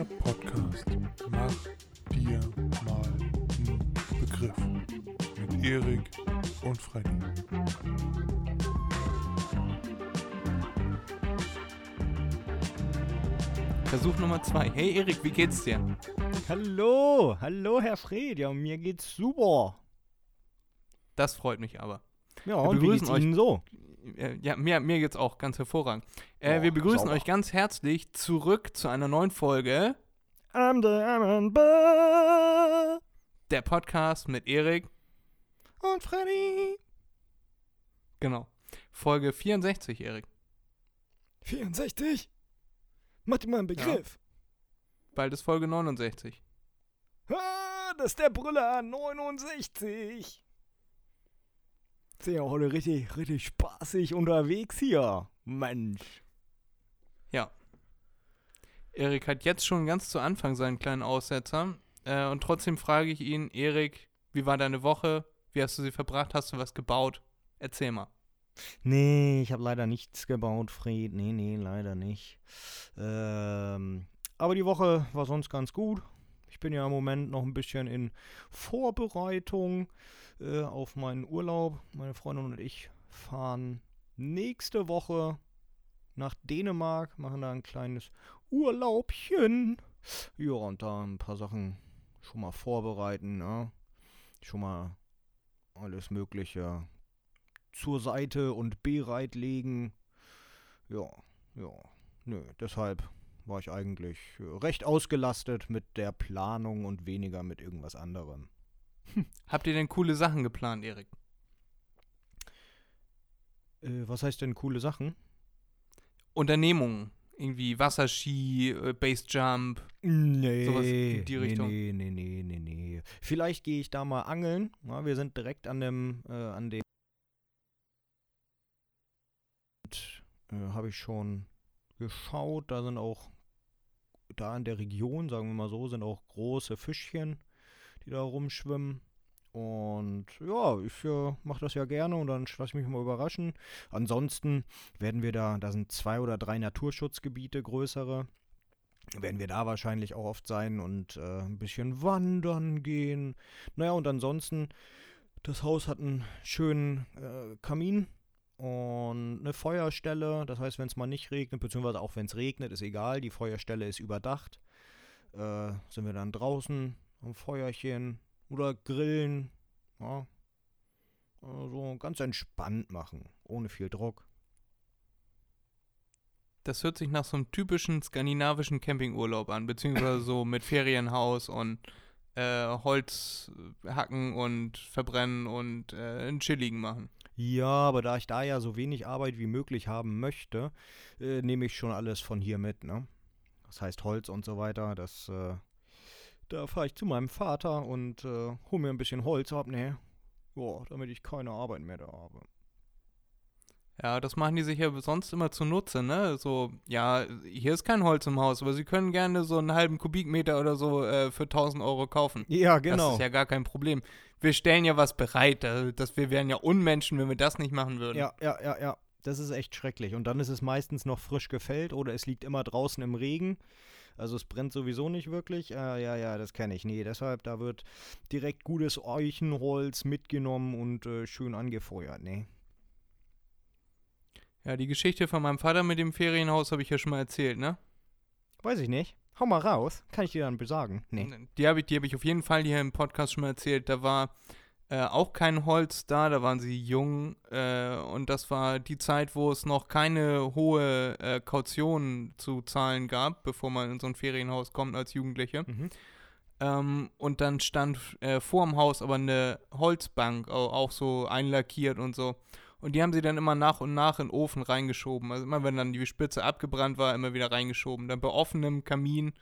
Der Podcast Mach dir mal einen Begriff mit Erik und Freddy. Versuch Nummer zwei. Hey Erik, wie geht's dir? Hallo, hallo Herr Fred, ja mir geht's super. Das freut mich aber. Ja, Wir und wie begrüßen geht's euch. Ihnen so? Äh, Ja, mir, mir geht's auch ganz hervorragend. Äh, Oh, wir begrüßen sauber. euch ganz herzlich zurück zu einer neuen Folge. I'm the Iron Bar Der Podcast mit Erik. und Freddy. Genau. Folge 64, Erik. 64. Mach dir mal einen Begriff. Bald ist Folge 69. Ah, das ist der Brüller 69. Sind ja heute richtig, richtig spaßig unterwegs hier. Mensch. Ja. Erik hat jetzt schon ganz zu Anfang seinen kleinen Aussetzer. Äh, und trotzdem frage ich ihn, Erik, wie war deine Woche? Wie hast du sie verbracht? Hast du was gebaut? Erzähl mal. Nee, ich habe leider nichts gebaut, Fred. Nee, nee, leider nicht. Ähm, aber die Woche war sonst ganz gut. Ich bin ja im Moment noch ein bisschen in Vorbereitung äh, auf meinen Urlaub. Meine Freundin und ich fahren nächste Woche nach Dänemark, machen da ein kleines Urlaubchen. Ja, und da ein paar Sachen schon mal vorbereiten, ne? Schon mal alles Mögliche zur Seite und bereitlegen. Ja, ja. Nö, deshalb war ich eigentlich recht ausgelastet mit der Planung und weniger mit irgendwas anderem. Habt ihr denn coole Sachen geplant, Erik? Äh, was heißt denn coole Sachen? Unternehmungen. Irgendwie Wasserski, äh, Basejump. Nee, Sowas in die Richtung. Nee, nee, nee, nee, nee. Vielleicht gehe ich da mal angeln. Ja, wir sind direkt an dem, äh, an dem. Äh, Habe ich schon geschaut. Da sind auch, da in der Region, sagen wir mal so, sind auch große Fischchen, die da rumschwimmen. Und ja, ich äh, mache das ja gerne und dann lasse ich mich mal überraschen. Ansonsten werden wir da, da sind zwei oder drei Naturschutzgebiete größere werden wir da wahrscheinlich auch oft sein und äh, ein bisschen wandern gehen. Naja, und ansonsten, das Haus hat einen schönen äh, Kamin und eine Feuerstelle. Das heißt, wenn es mal nicht regnet, beziehungsweise auch wenn es regnet, ist egal, die Feuerstelle ist überdacht. Äh, sind wir dann draußen am Feuerchen oder grillen. Ja. Also ganz entspannt machen, ohne viel Druck. Das hört sich nach so einem typischen skandinavischen Campingurlaub an, beziehungsweise so mit Ferienhaus und äh, Holz hacken und verbrennen und äh, einen chilligen machen. Ja, aber da ich da ja so wenig Arbeit wie möglich haben möchte, äh, nehme ich schon alles von hier mit, ne? Das heißt Holz und so weiter, das, äh, da fahre ich zu meinem Vater und äh, hole mir ein bisschen Holz ab, ne? Ja, damit ich keine Arbeit mehr da habe. Ja, das machen die sich ja sonst immer zunutze, ne? So, ja, hier ist kein Holz im Haus, aber sie können gerne so einen halben Kubikmeter oder so äh, für 1000 Euro kaufen. Ja, Das genau. ist ja gar kein Problem. Wir stellen ja was bereit, dass wir wären ja Unmenschen, wenn wir das nicht machen würden. Ja, ja, ja, ja. Das ist echt schrecklich. Und dann ist es meistens noch frisch gefällt oder es liegt immer draußen im Regen. Also es brennt sowieso nicht wirklich. Äh, ja, ja, das kenne ich. Nee, deshalb, da wird direkt gutes Eichenholz mitgenommen und äh, schön angefeuert, ne? Ja, die Geschichte von meinem Vater mit dem Ferienhaus habe ich ja schon mal erzählt, ne? Weiß ich nicht. Hau mal raus. Kann ich dir dann besagen? Nee. Die habe ich, die hab ich auf jeden Fall hier im Podcast schon mal erzählt. Da war äh, auch kein Holz da, da waren sie jung. Äh, und das war die Zeit, wo es noch keine hohe äh, Kaution zu zahlen gab, bevor man in so ein Ferienhaus kommt als Jugendliche. Mhm. Ähm, und dann stand äh, vorm Haus aber eine Holzbank, au- auch so einlackiert und so. Und die haben sie dann immer nach und nach in den Ofen reingeschoben. Also immer wenn dann die Spitze abgebrannt war, immer wieder reingeschoben. Dann bei offenem Kamin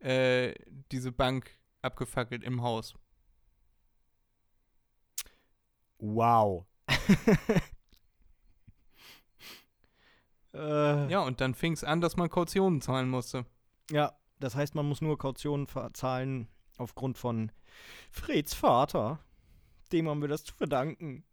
äh, diese Bank abgefackelt im Haus. Wow. äh, Ja, und dann fing es an, dass man Kautionen zahlen musste. ja, das heißt, man muss nur Kautionen zahlen aufgrund von Freds Vater. Dem haben wir das zu verdanken.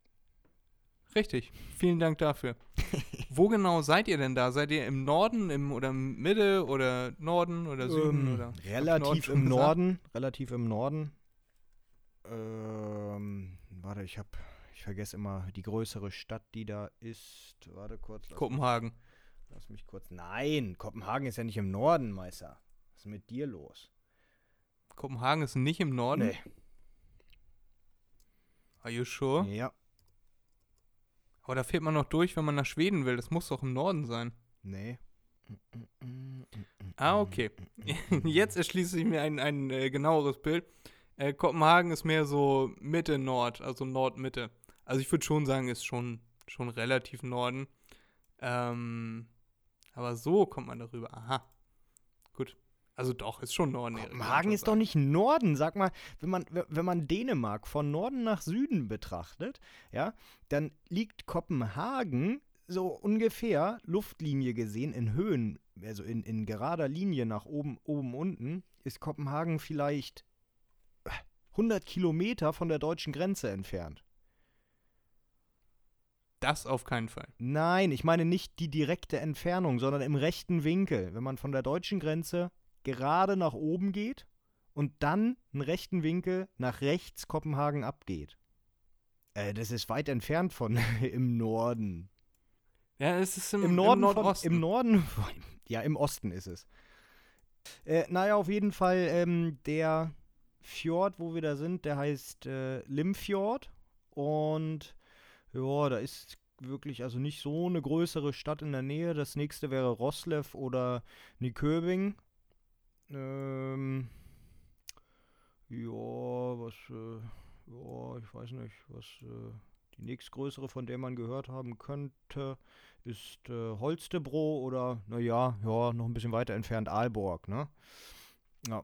Richtig. Vielen Dank dafür. Wo genau seid ihr denn da? Seid ihr im Norden im, oder Mitte oder Norden oder Süden? Ähm, oder? Relativ Norden im gesagt? Norden. Relativ im Norden. Ähm, warte, ich hab. Ich vergesse immer die größere Stadt, die da ist. Warte kurz. Lass Kopenhagen. Mich, lass mich kurz. Nein, Kopenhagen ist ja nicht im Norden, Meister. Was ist mit dir los? Kopenhagen ist nicht im Norden? Nee. Are you sure? Ja. Aber da fährt man noch durch, wenn man nach Schweden will. Das muss doch im Norden sein. Nee. Ah, okay. Jetzt erschließt sich mir ein, ein äh, genaueres Bild. Äh, Kopenhagen ist mehr so Mitte-Nord, also Nord-Mitte. Also ich würde schon sagen, ist schon, schon relativ Norden. Ähm, aber so kommt man darüber. Aha. Gut. Also doch, ist schon Norden. Kopenhagen ist doch nicht Norden. Sag mal, wenn man, wenn man Dänemark von Norden nach Süden betrachtet, ja, dann liegt Kopenhagen so ungefähr Luftlinie gesehen in Höhen, also in, in gerader Linie nach oben, oben, unten, ist Kopenhagen vielleicht äh, 100 Kilometer von der deutschen Grenze entfernt. Das auf keinen Fall. Nein, ich meine nicht die direkte Entfernung, sondern im rechten Winkel. Wenn man von der deutschen Grenze gerade nach oben geht und dann einen rechten Winkel nach rechts Kopenhagen abgeht. Äh, das ist weit entfernt von im Norden. Ja, es ist im, Im Norden, von, Nordosten. im Norden, von- ja, im Osten ist es. Äh, naja, auf jeden Fall ähm, der Fjord, wo wir da sind, der heißt äh, Limfjord und ja, da ist wirklich also nicht so eine größere Stadt in der Nähe. Das nächste wäre Roslev oder Nyköping. Ähm, ja, was, äh, ja, ich weiß nicht, was äh, die nächstgrößere, von der man gehört haben könnte, ist äh, Holstebro oder, naja, ja, noch ein bisschen weiter entfernt Aalborg, ne? Ja.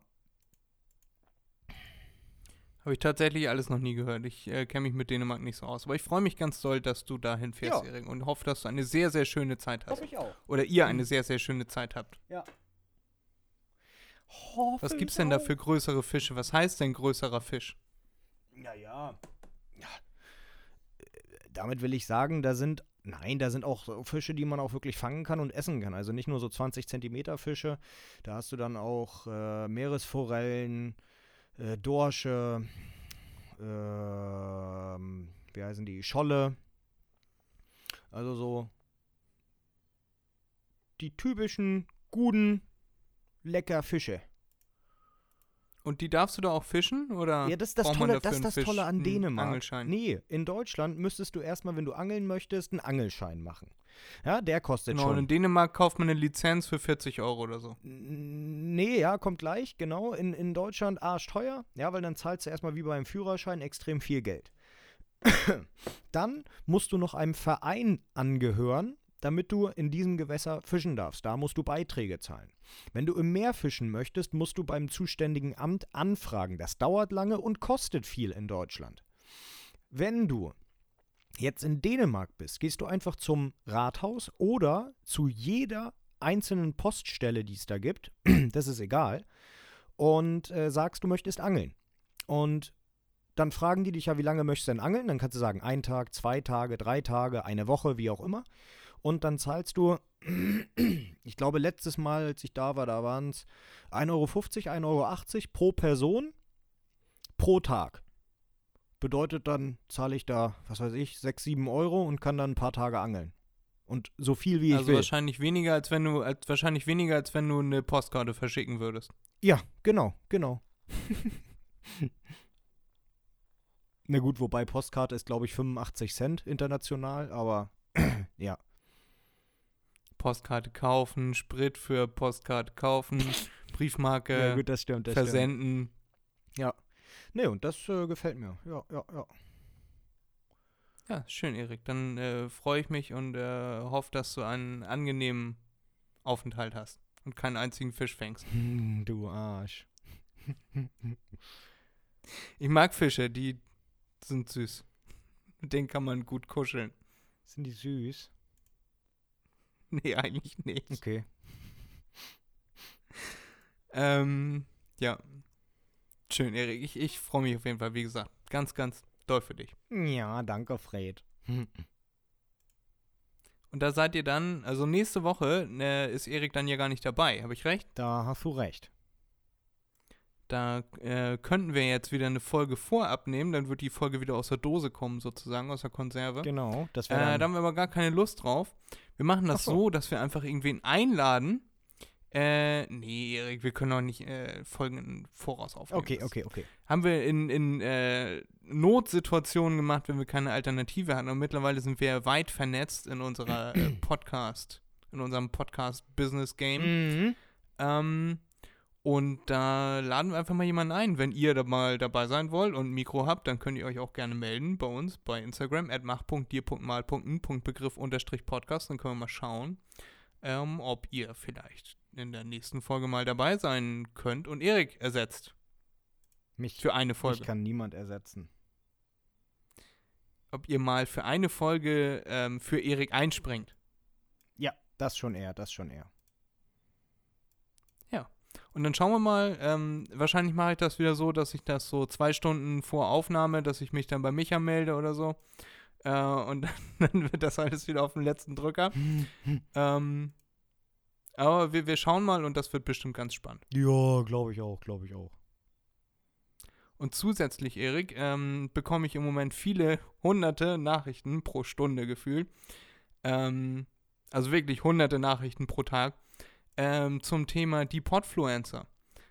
Habe ich tatsächlich alles noch nie gehört. Ich äh, kenne mich mit Dänemark nicht so aus. Aber ich freue mich ganz doll, dass du dahin fährst, Ja. Erik. Und hoffe, dass du eine sehr, sehr schöne Zeit hast. ich auch. Oder ihr eine sehr, sehr schöne Zeit habt. Was gibt's denn da für größere Fische? Was heißt denn größerer Fisch? Naja. Ja. Damit will ich sagen, da sind, nein, da sind auch Fische, die man auch wirklich fangen kann und essen kann. Also nicht nur so 20 Zentimeter Fische. Da hast du dann auch äh, Meeresforellen, äh, Dorsche, ähm, wie heißen die? Scholle. Also so die typischen, guten, lecker Fische. Und die darfst du da auch fischen? Oder Ja, das ist das Tolle, das, ist das Fisch- Tolle an Dänemark. Angelschein? Nee, in Deutschland müsstest du erstmal, wenn du angeln möchtest, einen Angelschein machen. Ja, der kostet Genau, und in schon. Dänemark kauft man eine Lizenz für 40 Euro oder so. Nee, ja, kommt gleich, genau. In, in Deutschland arschteuer, ja, weil dann zahlst du erstmal wie beim Führerschein extrem viel Geld. dann musst du noch einem Verein angehören, damit du in diesem Gewässer fischen darfst. Da musst du Beiträge zahlen. Wenn du im Meer fischen möchtest, musst du beim zuständigen Amt anfragen. Das dauert lange und kostet viel in Deutschland. Wenn du jetzt in Dänemark bist, gehst du einfach zum Rathaus oder zu jeder einzelnen Poststelle, die es da gibt, das ist egal, und äh, sagst, du möchtest angeln. Und dann fragen die dich ja, wie lange möchtest du denn angeln? Dann kannst du sagen, ein Tag, zwei Tage, drei Tage, eine Woche, wie auch immer. Und dann zahlst du, ich glaube, letztes Mal, als ich da war, da waren es 1,50 Euro, 1,80 Euro pro Person pro Tag. Bedeutet dann, zahle ich da, was weiß ich, 6, 7 Euro und kann dann ein paar Tage angeln. Und so viel wie ich also will. wahrscheinlich weniger, als wenn du, als, wahrscheinlich weniger, als wenn du eine Postkarte verschicken würdest. Ja, genau, genau. Na gut, wobei Postkarte ist, glaube ich, 85 Cent international, aber ja. Postkarte kaufen, Sprit für Postkarte kaufen, Briefmarke ja, gut, das stimmt. Das versenden. Stimmt. Nee, und das äh, gefällt mir. Ja, ja, ja. Ja, schön, Erik. Dann äh, freue ich mich und äh, hoffe, dass du einen angenehmen Aufenthalt hast und keinen einzigen Fisch fängst. Hm, du Arsch. Ich mag Fische, die sind süß. Mit denen kann man gut kuscheln. Sind die süß? Nee, eigentlich nicht. Okay. Ähm, ja. Schön, Erik. Ich, ich freue mich auf jeden Fall, wie gesagt, ganz, ganz doll für dich. Ja, danke, Fred. Und da seid ihr dann, also nächste Woche äh, ist Erik dann ja gar nicht dabei, habe ich recht? Da hast du recht. Da äh, könnten wir jetzt wieder eine Folge vorab nehmen, dann wird die Folge wieder aus der Dose kommen, sozusagen, aus der Konserve. Genau, das Äh, wäre da haben wir aber gar keine Lust drauf. Wir machen das so. so, dass wir einfach irgendwen einladen. Äh, nee, Erik, wir können doch nicht äh, Folgen im Voraus aufnehmen. Okay, okay, okay. Haben wir in, in äh, Notsituationen gemacht, wenn wir keine Alternative hatten. Und mittlerweile sind wir weit vernetzt in unserer äh, Podcast, in unserem Podcast-Business-Game. Mhm. Ähm, und da laden wir einfach mal jemanden ein. Wenn ihr da mal dabei sein wollt und ein Mikro habt, dann könnt ihr euch auch gerne melden bei uns bei Instagram at mach.dir.mal.n.begriff unterstrich Podcast. Dann können wir mal schauen, ähm, ob ihr vielleicht in der nächsten Folge mal dabei sein könnt und Erik ersetzt Mich, für eine Folge. mich kann niemand ersetzen. Ob ihr mal für eine Folge ähm, für Erik einspringt. Ja, das schon eher, das schon eher. Und dann schauen wir mal, ähm, wahrscheinlich mache ich das wieder so, dass ich das so zwei Stunden vor Aufnahme, dass ich mich dann bei Micha melde oder so. Äh, und dann wird das alles wieder auf den letzten Drücker. ähm, aber wir, wir schauen mal und das wird bestimmt ganz spannend. Ja, glaube ich auch, glaube ich auch. Und zusätzlich, Erik, ähm, bekomme ich im Moment viele hunderte Nachrichten pro Stunde gefühlt. Ähm, also wirklich hunderte Nachrichten pro Tag ähm, zum Thema die Podfluencer.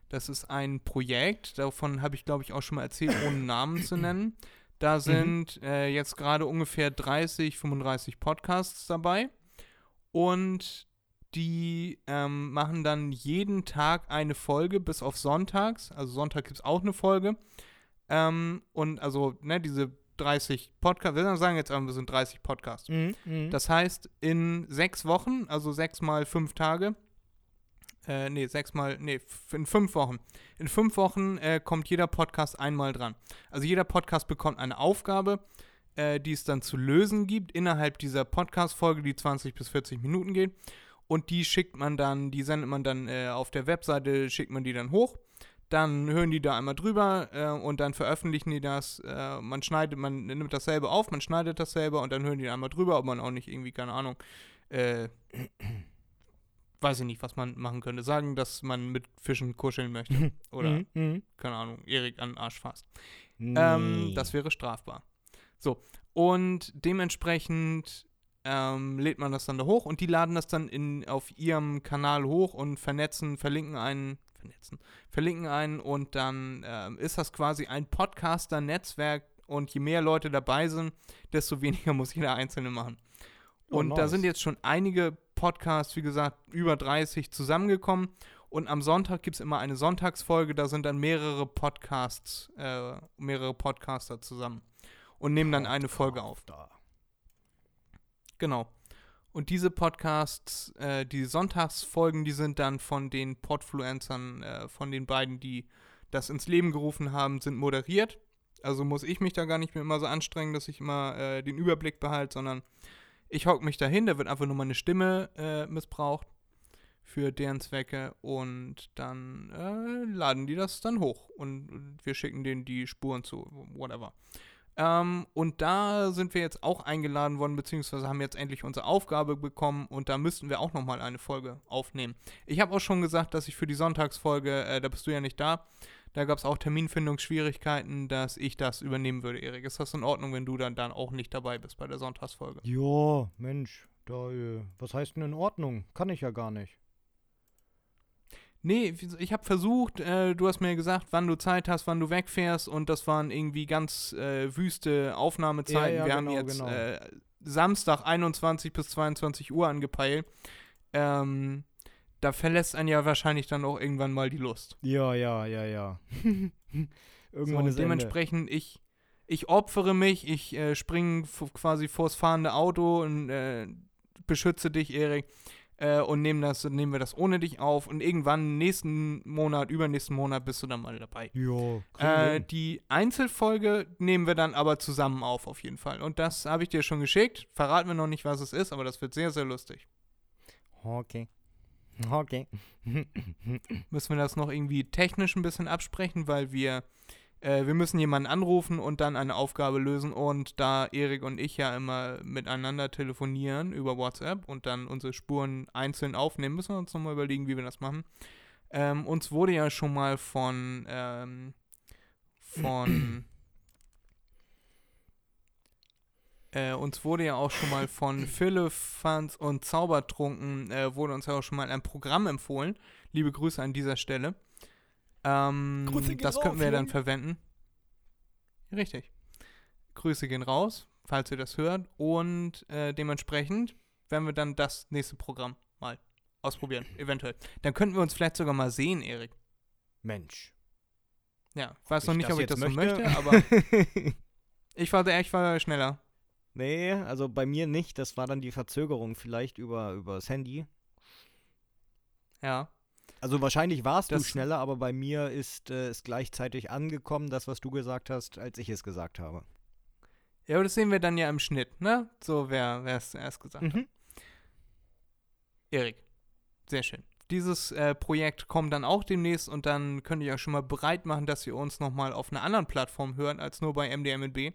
Das ist ein Projekt, davon habe ich glaube ich auch schon mal erzählt, ohne Namen zu nennen. Da sind äh, jetzt gerade ungefähr 30, 35 Podcasts dabei und die ähm, machen dann jeden Tag eine Folge bis auf Sonntags. Also Sonntag gibt es auch eine Folge. Ähm, und also, ne, diese 30 Podcasts, wir sagen jetzt einfach, wir sind 30 Podcasts. Mhm, mhm. Das heißt, in sechs Wochen, also sechs mal fünf Tage, äh, nee, sechs mal, nee, in fünf Wochen. In fünf Wochen äh, kommt jeder Podcast einmal dran. Also jeder Podcast bekommt eine Aufgabe, äh, die es dann zu lösen gibt innerhalb dieser Podcast-Folge, die 20 bis 40 Minuten geht. Und die schickt man dann, die sendet man dann äh, auf der Webseite, schickt man die dann hoch. Dann hören die da einmal drüber äh, und dann veröffentlichen die das. Äh, man schneidet, man nimmt dasselbe auf, man schneidet dasselbe und dann hören die einmal drüber, ob man auch nicht irgendwie, keine Ahnung, äh, weiß ich nicht, was man machen könnte. Sagen, dass man mit Fischen kuscheln möchte. Oder, Mhm, mhm. keine Ahnung, Erik an den Arsch fasst. Nee. Ähm, das wäre strafbar. So, und dementsprechend ähm, lädt man das dann da hoch und die laden das dann in, auf ihrem Kanal hoch und vernetzen, verlinken einen, vernetzen, verlinken einen und dann ähm, ist das quasi ein Podcaster-Netzwerk und je mehr Leute dabei sind, desto weniger muss jeder Einzelne machen. Oh, Und da nice. sind jetzt schon einige Podcasts, wie gesagt, über 30 zusammengekommen. Und am Sonntag gibt es immer eine Sonntagsfolge, da sind dann mehrere Podcasts, äh, mehrere Podcaster zusammen und nehmen dann eine Folge auf. Genau. Und diese Podcasts, äh, die Sonntagsfolgen, die sind dann von den Podfluencern, äh, von den beiden, die das ins Leben gerufen haben, sind moderiert. Also muss ich mich da gar nicht mehr immer so anstrengen, dass ich immer äh, den Überblick behalte, sondern ich hocke mich dahin, da wird einfach nur meine Stimme äh, missbraucht für deren Zwecke und dann äh, laden die das dann hoch und, wir schicken denen die Spuren zu, whatever. Ähm, und da sind wir jetzt auch eingeladen worden, beziehungsweise haben jetzt endlich unsere Aufgabe bekommen und da müssten wir auch nochmal eine Folge aufnehmen. Ich habe auch schon gesagt, dass ich für die Sonntagsfolge, äh, da bist du ja nicht da, da gab es auch Terminfindungsschwierigkeiten, dass ich das übernehmen würde, Erik. Ist das in Ordnung, wenn du dann, dann auch nicht dabei bist bei der Sonntagsfolge? Ja, Mensch, da, äh, was heißt denn in Ordnung? Kann ich ja gar nicht. Nee, ich habe versucht, äh, du hast mir gesagt, wann du Zeit hast, wann du wegfährst und das waren irgendwie ganz äh, wüste Aufnahmezeiten. Ja, ja, Wir haben genau, jetzt genau. äh, Samstag 21 bis 22 Uhr angepeilt. Ähm, da verlässt einen ja wahrscheinlich dann auch irgendwann mal die Lust. Ja, ja, ja, ja. So, Irgendwann und ist Ende. dementsprechend, ich, ich opfere mich, ich äh, springe quasi vors fahrende Auto und äh, beschütze dich, Erik. Äh, und nehmen, das, nehmen wir das ohne dich auf. Und irgendwann nächsten Monat, übernächsten Monat bist du dann mal dabei. Wir Äh, die Einzelfolge nehmen wir dann aber zusammen auf, auf jeden Fall. Und das habe ich dir schon geschickt. Verraten wir noch nicht, was es ist, aber das wird sehr, sehr lustig. Okay. Okay. Müssen wir das noch irgendwie technisch ein bisschen absprechen, weil wir äh, wir müssen jemanden anrufen und dann eine Aufgabe lösen. Und da Erik und ich ja immer miteinander telefonieren über WhatsApp und dann unsere Spuren einzeln aufnehmen, müssen wir uns nochmal überlegen, wie wir das machen. Ähm, uns wurde ja schon mal von, ähm, von, äh, uns wurde ja auch schon mal von Philippans und Zaubertrunken, äh, wurde uns ja auch schon mal ein Programm empfohlen. Liebe Grüße an dieser Stelle. Ähm, Grüße das könnten wir dann verwenden. Richtig. Grüße gehen raus, falls ihr das hört. Und äh, dementsprechend werden wir dann das nächste Programm mal ausprobieren, eventuell. Dann könnten wir uns vielleicht sogar mal sehen, Erik. Mensch. Ja, ich weiß noch nicht, ob ich das so möchte, aber ich war, ich war schneller. Nee, also bei mir nicht. Das war dann die Verzögerung vielleicht über, über das Handy. Ja. Also wahrscheinlich warst du Das- schneller, aber bei mir ist äh, es gleichzeitig angekommen, das, was du gesagt hast, als ich es gesagt habe. Ja, aber das sehen wir dann ja im Schnitt, ne? So, wer es zuerst gesagt hat. Mhm. Erik, sehr schön. Dieses äh, Projekt kommt dann auch demnächst und dann könnt ihr euch schon mal bereit machen, dass ihr uns nochmal auf einer anderen Plattform hört, als nur bei MDMB,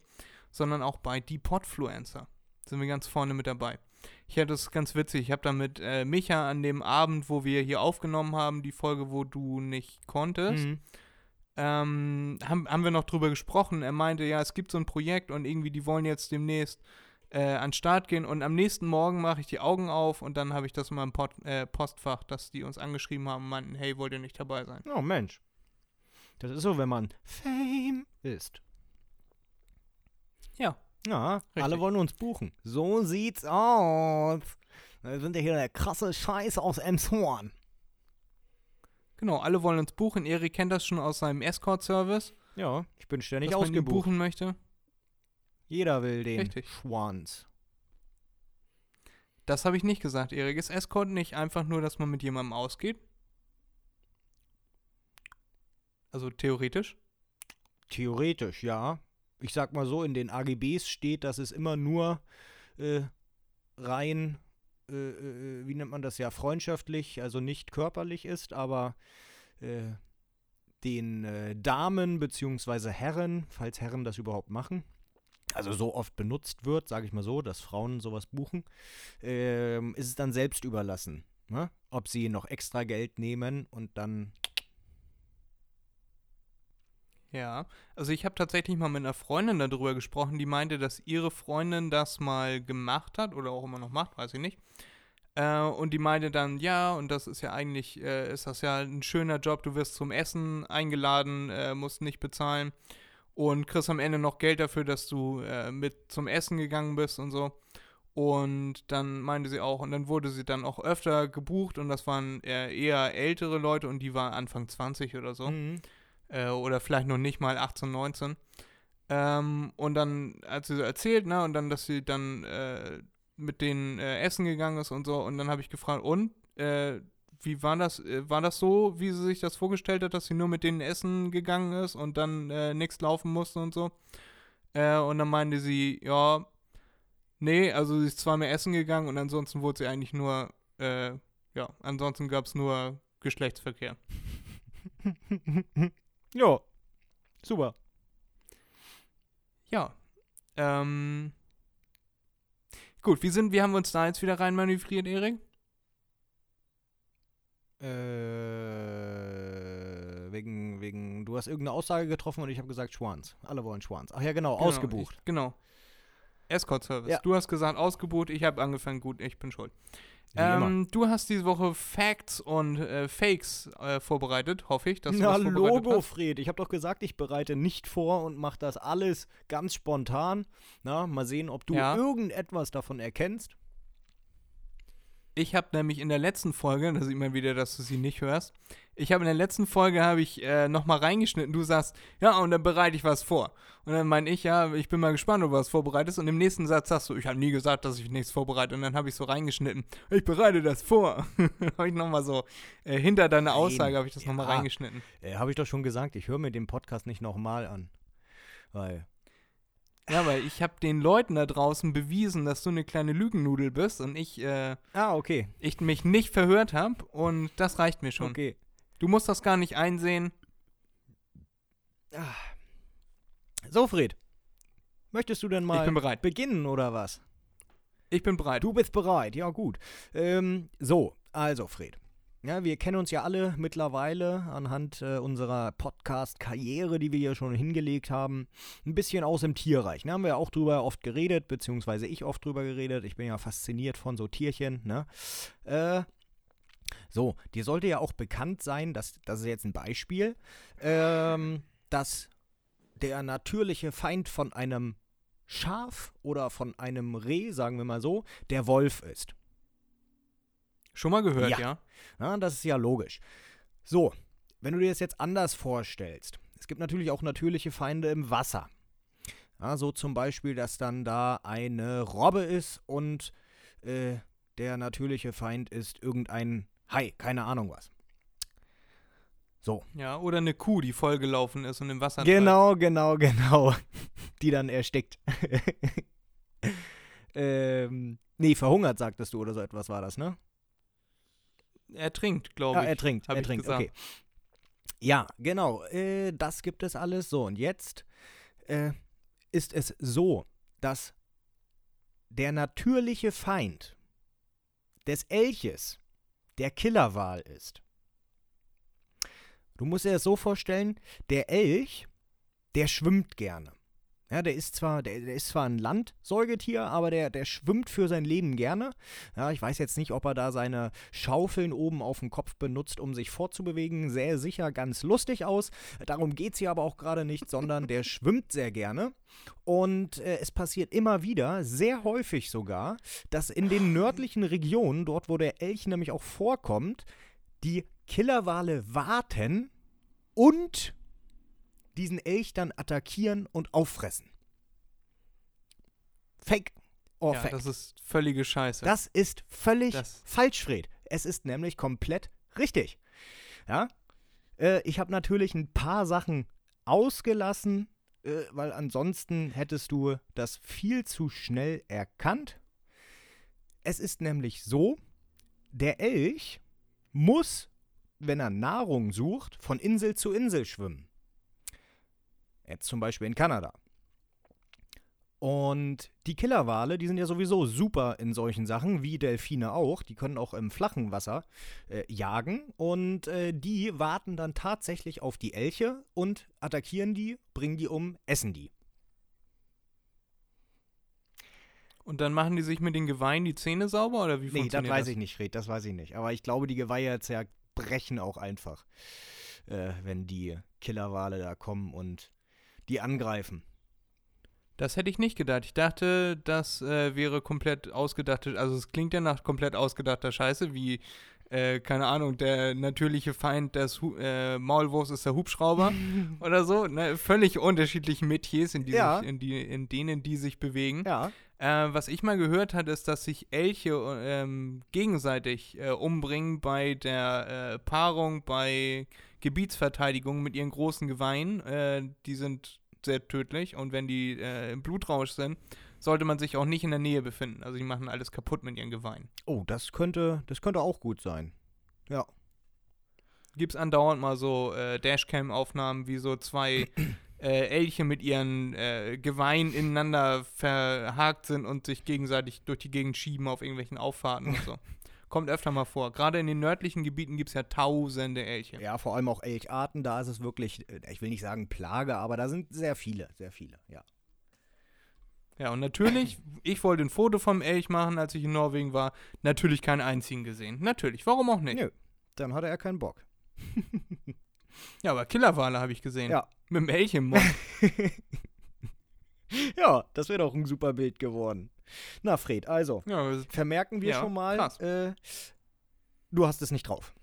sondern auch bei die Podfluencer. Sind wir ganz vorne mit dabei. Ich hatte es ganz witzig. Ich habe da mit äh, Micha an dem Abend, wo wir hier aufgenommen haben, die Folge, wo du nicht konntest, Mhm. ähm, haben, haben wir noch drüber gesprochen. Er meinte, ja, es gibt so ein Projekt und irgendwie die wollen jetzt demnächst äh, an den Start gehen und am nächsten Morgen mache ich die Augen auf und dann habe ich das in meinem Pod, äh, Postfach, dass die uns angeschrieben haben und meinten, hey, wollt ihr nicht dabei sein? Oh Mensch. Das ist so, wenn man Fame ist. Ja. Ja, alle Richtig. wollen uns buchen. So sieht's aus. Wir sind ja hier der krasse Scheiß aus Emshorn. Genau, alle wollen uns buchen. Erik kennt das schon aus seinem Escort-Service, Ja, ich bin ständig dass man ihn ausgebucht. buchen möchte. Jeder will den Richtig. Schwanz. Das habe ich nicht gesagt, Erik. Ist Escort nicht einfach nur, dass man mit jemandem ausgeht? Also theoretisch? Theoretisch, ja. Ich sag mal so, in den AGBs steht, dass es immer nur äh, rein, äh, äh, wie nennt man das ja, freundschaftlich, also nicht körperlich ist, aber äh, den äh, Damen bzw. Herren, falls Herren das überhaupt machen, also so oft benutzt wird, sage ich mal so, dass Frauen sowas buchen, ähm, ist es dann selbst überlassen. Ne? Ob sie noch extra Geld nehmen und dann Ja, also ich habe tatsächlich mal mit einer Freundin darüber gesprochen, die meinte, dass ihre Freundin das mal gemacht hat oder auch immer noch macht, weiß ich nicht. Äh, und die meinte dann, ja, und das ist ja eigentlich, äh, ist das ja ein schöner Job, du wirst zum Essen eingeladen, äh, musst nicht bezahlen und kriegst am Ende noch Geld dafür, dass du äh, mit zum Essen gegangen bist und so. Und dann meinte sie auch, und dann wurde sie dann auch öfter gebucht und das waren eher, eher ältere Leute und die war Anfang 20 oder so Mhm. Äh, oder vielleicht noch nicht mal 18, 19. Ähm, und dann hat sie so erzählt, ne, und dann, dass sie dann äh, mit denen äh, essen gegangen ist und so. Und dann habe ich gefragt, und äh, wie war das? Äh, war das so, wie sie sich das vorgestellt hat, dass sie nur mit denen essen gegangen ist und dann äh, nichts laufen musste und so? Und dann meinte sie, ja, nee, also sie ist zweimal essen gegangen und ansonsten wurde sie eigentlich nur, ja, ansonsten gab es nur Geschlechtsverkehr. ja, super. Ja. Ähm. Gut, wie sind, wie haben wir uns da jetzt wieder reinmanövriert, Erik? Äh, wegen, wegen, du hast irgendeine Aussage getroffen und ich habe gesagt Schwanz. Alle wollen Schwanz. Ach ja, genau, Genau, ausgebucht. Ich, genau. Escort-Service. Ja. Du hast gesagt ausgebucht, ich habe angefangen, gut, ich bin schuld. Ähm, du hast diese Woche Facts und äh, Fakes äh, vorbereitet, hoffe ich, dass du Na, das vorbereitet Logo, hast. Fred. Ich habe doch gesagt, ich bereite nicht vor und mache das alles ganz spontan. Na, mal sehen, ob du Ja. irgendetwas davon erkennst. Ich habe nämlich in der letzten Folge, da sieht man wieder, dass du sie nicht hörst. Ich habe in der letzten Folge habe ich äh, nochmal reingeschnitten. Du sagst, ja, und dann bereite ich was vor. Und dann meine ich, ja, ich bin mal gespannt, ob du was vorbereitest. Und im nächsten Satz sagst du, ich habe nie gesagt, dass ich nichts vorbereite. Und dann habe ich so reingeschnitten, ich bereite das vor. habe ich nochmal so, äh, hinter deiner Aussage habe ich das nochmal ja. reingeschnitten. Äh, habe ich doch schon gesagt, ich höre mir den Podcast nicht nochmal an. Weil, Ja, weil ich habe den Leuten da draußen bewiesen, dass du eine kleine Lügennudel bist und ich, äh, ah, okay, ich mich nicht verhört habe. Und das reicht mir schon. okay. Du musst das gar nicht einsehen. Ah, So, Fred. Möchtest du denn mal Ich bin bereit. beginnen oder was? Ich bin bereit. Du bist bereit, ja gut. Ähm, so, also Fred. Ja, wir kennen uns ja alle mittlerweile anhand äh, unserer Podcast-Karriere, die wir hier schon hingelegt haben, ein bisschen aus dem Tierreich. Da haben wir auch drüber oft geredet, beziehungsweise ich oft drüber geredet. Ich bin ja fasziniert von so Tierchen, ne? Äh, so, dir sollte ja auch bekannt sein, dass, das ist jetzt ein Beispiel, ähm, dass der natürliche Feind von einem Schaf oder von einem Reh, sagen wir mal so, der Wolf ist. Schon mal gehört, Ja. ja? Ja, das ist ja logisch. So, wenn du dir das jetzt anders vorstellst, es gibt natürlich auch natürliche Feinde im Wasser. Ja, so zum Beispiel, dass dann da eine Robbe ist und äh, der natürliche Feind ist irgendein Hai, keine Ahnung was. So, Ja, oder eine Kuh, die vollgelaufen ist und im Wasser genau, genau, genau. Die dann erstickt. ähm, nee, verhungert, sagtest du, oder so etwas war das, ne? Er trinkt, glaube Ja, ich. er trinkt, er trinkt, gesagt. okay. Ja, genau, äh, das gibt es alles so. Und jetzt äh, ist es so, dass der natürliche Feind des Elches der Killerwal ist. Du musst dir das so vorstellen, der Elch, der schwimmt gerne. Ja, der ist zwar, der, der ist zwar ein Landsäugetier, aber der, der schwimmt für sein Leben gerne. Ja, ich weiß jetzt nicht, ob er da seine Schaufeln oben auf dem Kopf benutzt, um sich fortzubewegen. Sähe sicher ganz lustig aus. Darum geht es hier aber auch gerade nicht, sondern der schwimmt sehr gerne. Und äh, es passiert immer wieder, sehr häufig sogar, dass in den nördlichen Regionen, dort wo der Elch nämlich auch vorkommt, die Killerwale warten und diesen Elch dann attackieren und auffressen. Fake or ja, fact. das ist völlige Scheiße. Das ist völlig Das- falsch, Fred. Es ist nämlich komplett richtig. Ja? Äh, ich habe natürlich ein paar Sachen ausgelassen, äh, weil ansonsten hättest du das viel zu schnell erkannt. Es ist nämlich so, der Elch muss, wenn er Nahrung sucht, von Insel zu Insel schwimmen. Jetzt zum Beispiel in Kanada. Und die Killerwale, die sind ja sowieso super in solchen Sachen, wie Delfine auch. Die können auch im flachen Wasser äh, jagen. Und äh, die warten dann tatsächlich auf die Elche und attackieren die, bringen die um, essen die. und dann machen die sich mit den Geweihen die Zähne sauber oder wie Nee, das funktioniert weiß ich nicht, Fred, das weiß ich nicht. Aber ich glaube, die Geweihe zerbrechen auch einfach, äh, wenn die Killerwale da kommen und die angreifen. Das hätte ich nicht gedacht. Ich dachte, das äh, wäre komplett ausgedachte, also es klingt ja nach komplett ausgedachter Scheiße, wie, äh, keine Ahnung, der natürliche Feind des Hu äh, Maulwurfs ist der Hubschrauber oder so. Ne? Völlig unterschiedliche Metiers, in, die Ja. sich, in, die, in denen die sich bewegen. Ja. Äh, was ich mal gehört hatte, ist, dass sich Elche ähm, gegenseitig äh, umbringen bei der äh, Paarung, bei Gebietsverteidigung mit ihren großen Geweihen. Die sind sehr tödlich und wenn die äh, im Blutrausch sind, sollte man sich auch nicht in der Nähe befinden. Also die machen alles kaputt mit ihren Geweihen. Oh, das könnte, das könnte auch gut sein. Ja. Gibt es andauernd mal so äh, Dashcam-Aufnahmen, wie so zwei äh, Elche mit ihren äh, Geweihen ineinander verhakt sind und sich gegenseitig durch die Gegend schieben auf irgendwelchen Auffahrten und so. Kommt öfter mal vor. Gerade in den nördlichen Gebieten gibt es ja tausende Elche. Ja, vor allem auch Elcharten, da ist es wirklich, äh, ich will nicht sagen Plage, aber da sind sehr viele, sehr viele, ja. Ja, und natürlich, ich wollte ein Foto vom Elch machen, als ich in Norwegen war. Natürlich keinen einzigen gesehen. Natürlich, warum auch nicht? Nö, dann hatte er keinen Bock. Ja, aber Killerwale habe ich gesehen. Ja. Mit dem Elch im Mund. Ja, das wäre doch ein super Bild geworden. Na, Fred, also, ja, vermerken wir Ja, schon mal, äh, du hast es nicht drauf.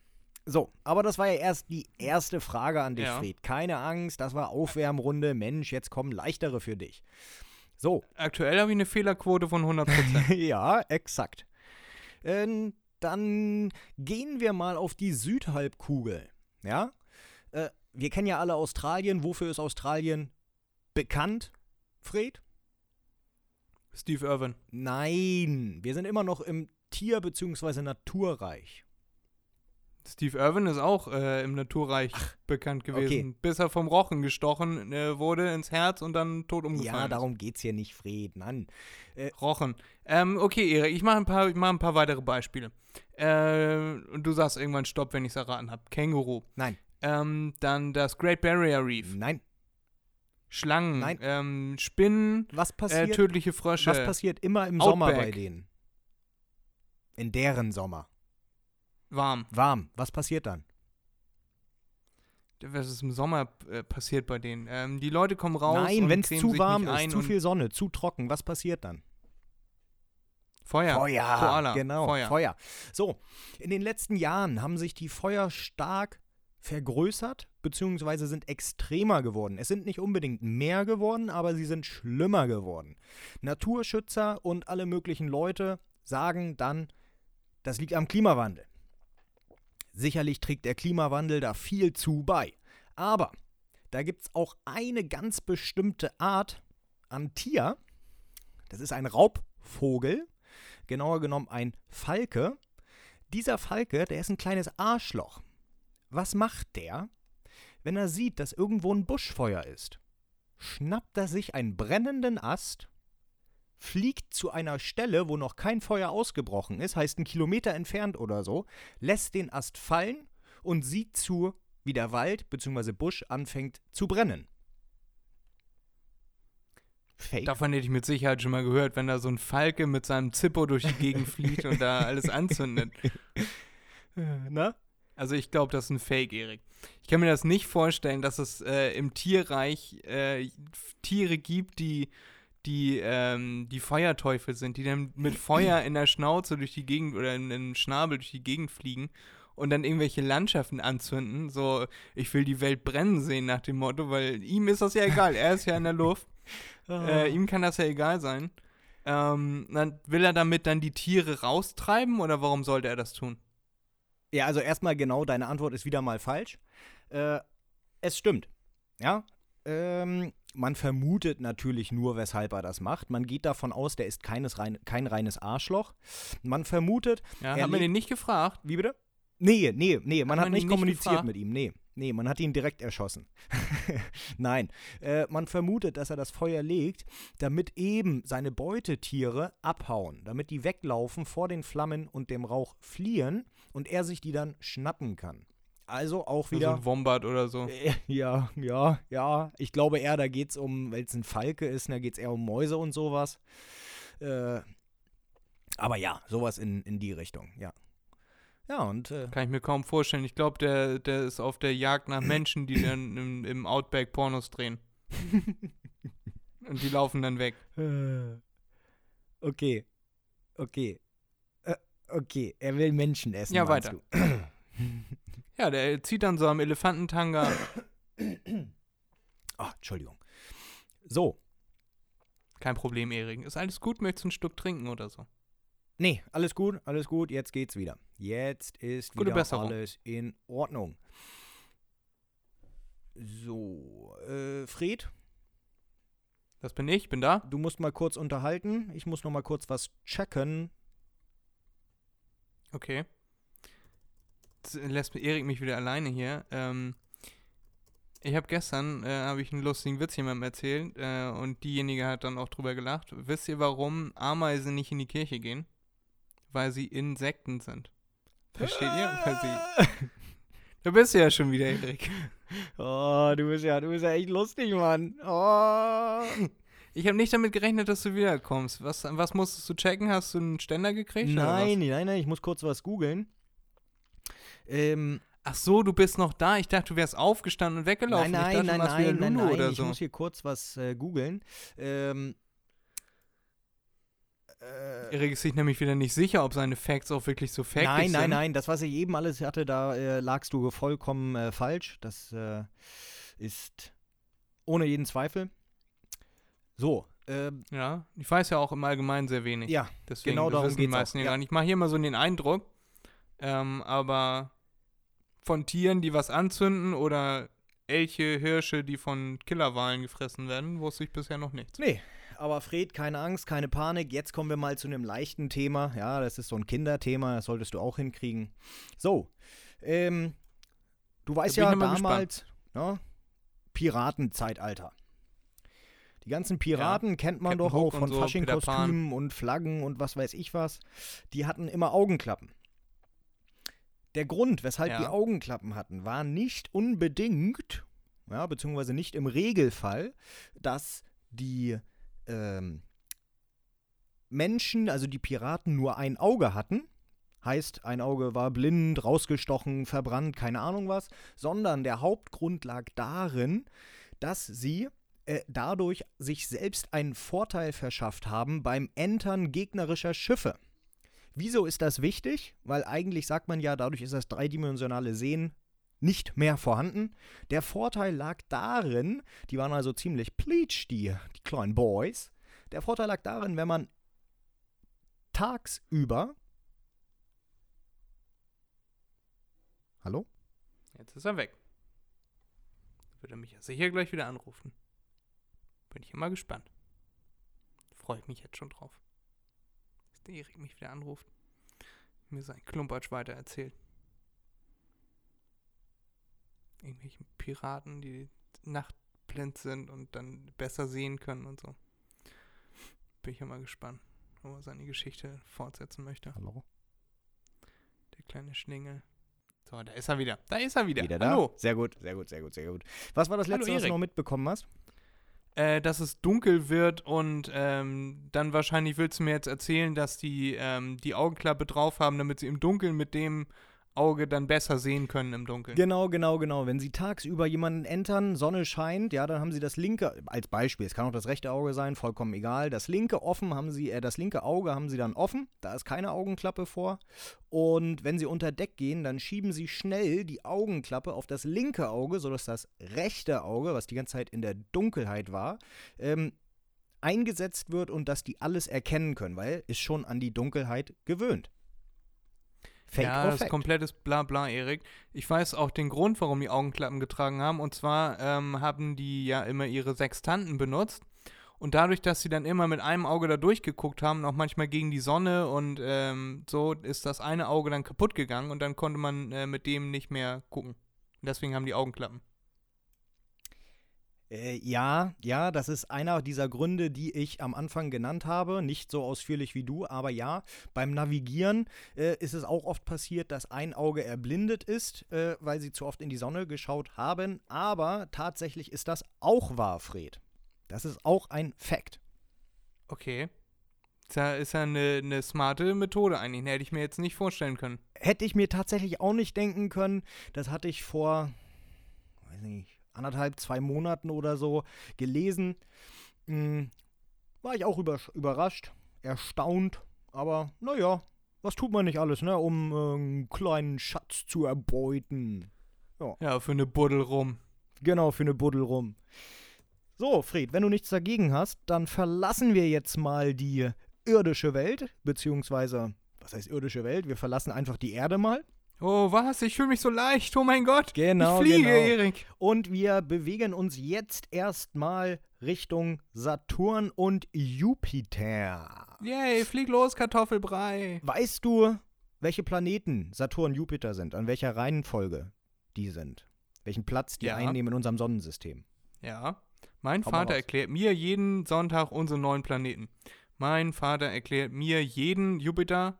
So, aber das war ja erst die erste Frage an dich, Ja. Fred. Keine Angst, das war Aufwärmrunde. Mensch, jetzt kommen leichtere für dich. So, aktuell habe ich eine Fehlerquote von 100%. ja, exakt. Ähm, dann gehen wir mal auf die Südhalbkugel. Ja? Äh, wir kennen ja alle Australien. Wofür ist Australien bekannt, Fred? Steve Irwin. Nein, wir sind immer noch im Tier- bzw. Naturreich. Steve Irwin ist auch äh, im Naturreich bekannt gewesen, bis er vom Rochen gestochen äh, wurde ins Herz und dann tot umgefallen Ja, darum geht's hier nicht, Fred. Mann. ist. Rochen. Ähm, okay, Erik, ich mache ein, paar- ich mach ein paar weitere Beispiele. Äh, und du sagst irgendwann Stopp, wenn ich es erraten habe. Känguru. Nein. Ähm, dann das Great Barrier Reef. Nein. Schlangen. Nein. Ähm, Spinnen. Was Äh, passiert? tödliche Frösche. was passiert immer im Sommer bei Outback. denen? In deren Sommer. Warm. Warm. Was passiert dann? Was ist im Sommer äh, passiert bei denen? Ähm, die Leute kommen raus. Nein, wenn es zu warm ist, zu viel Sonne, zu trocken, was passiert dann? Feuer. Feuer. Koala. Genau, Feuer. Feuer. So, in den letzten Jahren haben sich die Feuer stark vergrößert, beziehungsweise sind extremer geworden. Es sind nicht unbedingt mehr geworden, aber sie sind schlimmer geworden. Naturschützer und alle möglichen Leute sagen dann, das liegt am Klimawandel. Sicherlich trägt der Klimawandel da viel zu bei. Aber da gibt es auch eine ganz bestimmte Art an Tier. Das ist ein Raubvogel, genauer genommen ein Falke. Dieser Falke, der ist ein kleines Arschloch. Was macht der, wenn er sieht, dass irgendwo ein Buschfeuer ist? Schnappt er sich einen brennenden Ast, fliegt zu einer Stelle, wo noch kein Feuer ausgebrochen ist, heißt einen Kilometer entfernt oder so, lässt den Ast fallen und sieht zu, wie der Wald bzw. Busch anfängt zu brennen. Fake. Davon hätte ich mit Sicherheit schon mal gehört, wenn da so ein Falke mit seinem Zippo durch die Gegend fliegt und da alles anzündet. Na? Also ich glaube, das ist ein Fake, Erik. Ich kann mir das nicht vorstellen, dass es äh, im Tierreich äh, Tiere gibt, die die, ähm, die Feuerteufel sind, die dann mit Feuer in der Schnauze durch die Gegend oder in den Schnabel durch die Gegend fliegen und dann irgendwelche Landschaften anzünden. So, ich will die Welt brennen sehen nach dem Motto, weil ihm ist das ja egal, er ist ja in der Luft. Äh, ihm kann das ja egal sein. Ähm, dann will er damit dann die Tiere raustreiben oder warum sollte er das tun? Ja, also erstmal genau, deine Antwort ist wieder mal falsch. Äh, es stimmt. Ja. Ähm, man vermutet natürlich nur, weshalb er das macht. Man geht davon aus, der ist keines rein, kein reines Arschloch. Man vermutet, Ja, Er hat man den nicht gefragt? wie bitte? Nee, nee, nee, man Hat hat, man nicht ihn nicht kommuniziert gefragt? mit ihm. Nee, nee, man hat ihn direkt erschossen. Nein, äh, man vermutet, dass er das Feuer legt, damit eben seine Beutetiere abhauen, damit die weglaufen vor den Flammen und dem Rauch fliehen und er sich die dann schnappen kann. Also auch So wieder. ein Wombat oder so. Äh, Ja, ja, ja. Ich glaube eher, da geht es um, weil es ein Falke ist, da geht es eher um Mäuse und sowas. Äh, aber ja, sowas in, in die Richtung, ja. Ja, und äh, Kann ich mir kaum vorstellen. Ich glaube, der, der ist auf der Jagd nach Menschen, die dann im, im Outback Pornos drehen. Und die laufen dann weg. Äh, Okay. Okay. Okay, er will Menschen essen. Ja, weiter. Du? Ja, der zieht dann so am Elefantentanga. Ah, Entschuldigung. So, Kein Problem, Erik. Ist alles gut? Möchtest du ein Stück trinken oder so? nee, alles gut, alles gut, jetzt geht's wieder. Jetzt ist Gute wieder Besserung. alles in Ordnung. So, äh, Fred, Das bin ich, bin da. du musst mal kurz unterhalten. Ich muss noch mal kurz was checken. Okay. Jetzt lässt Erik mich wieder alleine hier. Ähm, ich habe gestern, äh, habe ich einen lustigen Witz jemandem erzählt äh, und diejenige hat dann auch drüber gelacht. Wisst ihr, warum Ameisen nicht in die Kirche gehen? Weil sie Insekten sind. Versteht ihr? Weil sie, da bist du ja schon wieder, Erik. Oh, du bist ja, du bist ja echt lustig, Mann. Oh. Ich habe nicht damit gerechnet, dass du wiederkommst. Was, was musstest du checken? Hast du einen Ständer gekriegt? Nein, nein, nein, ich muss kurz was googeln. Ähm, Ach so, du bist noch da. Ich dachte, du wärst aufgestanden und weggelaufen. nein, ich dachte, nein, nein, nein, nein, nein, oder ich so. muss hier kurz was äh, googeln. Ähm, äh, Erik ist sich nämlich wieder nicht sicher, ob seine Facts auch wirklich so factig nein, sind. nein, nein, das, was ich eben alles hatte, da äh, lagst du vollkommen äh, falsch. Das äh, ist ohne jeden Zweifel. So, ähm, Ja, ich weiß ja auch im Allgemeinen sehr wenig. ja, Deswegen, genau das darum wissen die geht's auch, meisten ja ja. gar nicht. Ich mache hier mal so den Eindruck, ähm, aber von Tieren, die was anzünden oder Elche, Hirsche, die von Killerwalen gefressen werden, wusste ich bisher noch nichts. Nee, aber Fred, keine Angst, keine Panik. Jetzt kommen wir mal zu einem leichten Thema. Ja, das ist so ein Kinderthema, das solltest du auch hinkriegen. So, Ähm, du weißt ich ja damals, ne, Piratenzeitalter. Die ganzen Piraten kennt man Captain doch auch Hook und von so. Faschingkostümen und Flaggen und was weiß ich was. Die hatten immer Augenklappen. Der Grund, weshalb Ja. die Augenklappen hatten, war nicht unbedingt, ja, beziehungsweise nicht im Regelfall, dass die ähm, Menschen, also die Piraten, nur ein Auge hatten. Heißt, ein Auge war blind, rausgestochen, verbrannt, keine Ahnung was, sondern der Hauptgrund lag darin, dass sie äh, dadurch sich selbst einen Vorteil verschafft haben beim Entern gegnerischer Schiffe. Wieso ist das wichtig? Weil eigentlich sagt man ja, dadurch ist das dreidimensionale Sehen nicht mehr vorhanden. Der Vorteil lag darin, die waren also ziemlich pleatsch, die, die kleinen Boys. Der Vorteil lag darin, wenn man tagsüber. Hallo? Jetzt ist er weg. Wird er mich ja sicher gleich wieder anrufen. Bin ich immer gespannt. Freue ich mich jetzt schon drauf. Dass der Erik mich wieder anruft. Mir sein Klumpatsch weiter erzählt. Irgendwelchen Piraten, die nachtblind sind und dann besser sehen können und so. Bin ich immer gespannt, ob er seine Geschichte fortsetzen möchte. Hallo? Der kleine Schlingel. So, da ist er wieder. Da ist er wieder. Wieder da? Hallo. Sehr gut, sehr gut, sehr gut, sehr gut. Was war das Hallo, letzte, was du noch mitbekommen hast? Äh, dass es dunkel wird und ähm, dann wahrscheinlich willst du mir jetzt erzählen, dass die ähm, die Augenklappe drauf haben, damit sie im Dunkeln mit dem Auge dann besser sehen können im Dunkeln. Genau, genau, genau. Wenn Sie tagsüber jemanden entern, Sonne scheint, ja, dann haben Sie das linke, als Beispiel, es kann auch das rechte Auge sein, vollkommen egal. Das linke offen haben Sie, äh, das linke Auge haben Sie dann offen, da ist keine Augenklappe vor. Und wenn Sie unter Deck gehen, dann schieben Sie schnell die Augenklappe auf das linke Auge, sodass das rechte Auge, was die ganze Zeit in der Dunkelheit war, ähm, eingesetzt wird und dass die alles erkennen können, weil ist schon an die Dunkelheit gewöhnt. Fake ja, das ist komplettes Blabla, Erik. Ich weiß auch den Grund, warum die Augenklappen getragen haben. Und zwar ähm, haben die ja immer ihre Sextanten benutzt. Und dadurch, dass sie dann immer mit einem Auge da durchgeguckt haben, auch manchmal gegen die Sonne und ähm, so, ist das eine Auge dann kaputt gegangen und dann konnte man äh, mit dem nicht mehr gucken. Deswegen haben die Augenklappen. Äh, ja, ja, das ist einer dieser Gründe, die ich am Anfang genannt habe. Nicht so ausführlich wie du, aber ja, beim Navigieren äh, ist es auch oft passiert, dass ein Auge erblindet ist, äh, weil sie zu oft in die Sonne geschaut haben. Aber tatsächlich ist das auch wahr, Fred. Das ist auch ein Fact. Okay. Ist ja, ist ja eine, eine smarte Methode eigentlich. Ne, hätte ich mir jetzt nicht vorstellen können. Hätte ich mir tatsächlich auch nicht denken können. Das hatte ich vor, weiß nicht, anderthalb, zwei Monaten oder so gelesen. Hm, war ich auch über, überrascht, erstaunt. Aber naja, was tut man nicht alles, ne, um äh, einen kleinen Schatz zu erbeuten. Ja, für eine Buddel rum. Genau, für eine Buddel rum. So, Fred, wenn du nichts dagegen hast, dann verlassen wir jetzt mal die irdische Welt, beziehungsweise, was heißt irdische Welt? Wir verlassen einfach die Erde mal. Oh, was? Ich fühle mich so leicht. Oh mein Gott. Genau, ich fliege, genau. Erik. Und wir bewegen uns jetzt erstmal Richtung Saturn und Jupiter. Yay, flieg los, Kartoffelbrei. Weißt du, welche Planeten Saturn und Jupiter sind? An welcher Reihenfolge die sind? Welchen Platz die Ja. einnehmen in unserem Sonnensystem? Ja. Mein mal Vater erklärt mir jeden Sonntag unsere neuen Planeten. Mein Vater erklärt mir jeden Jupiter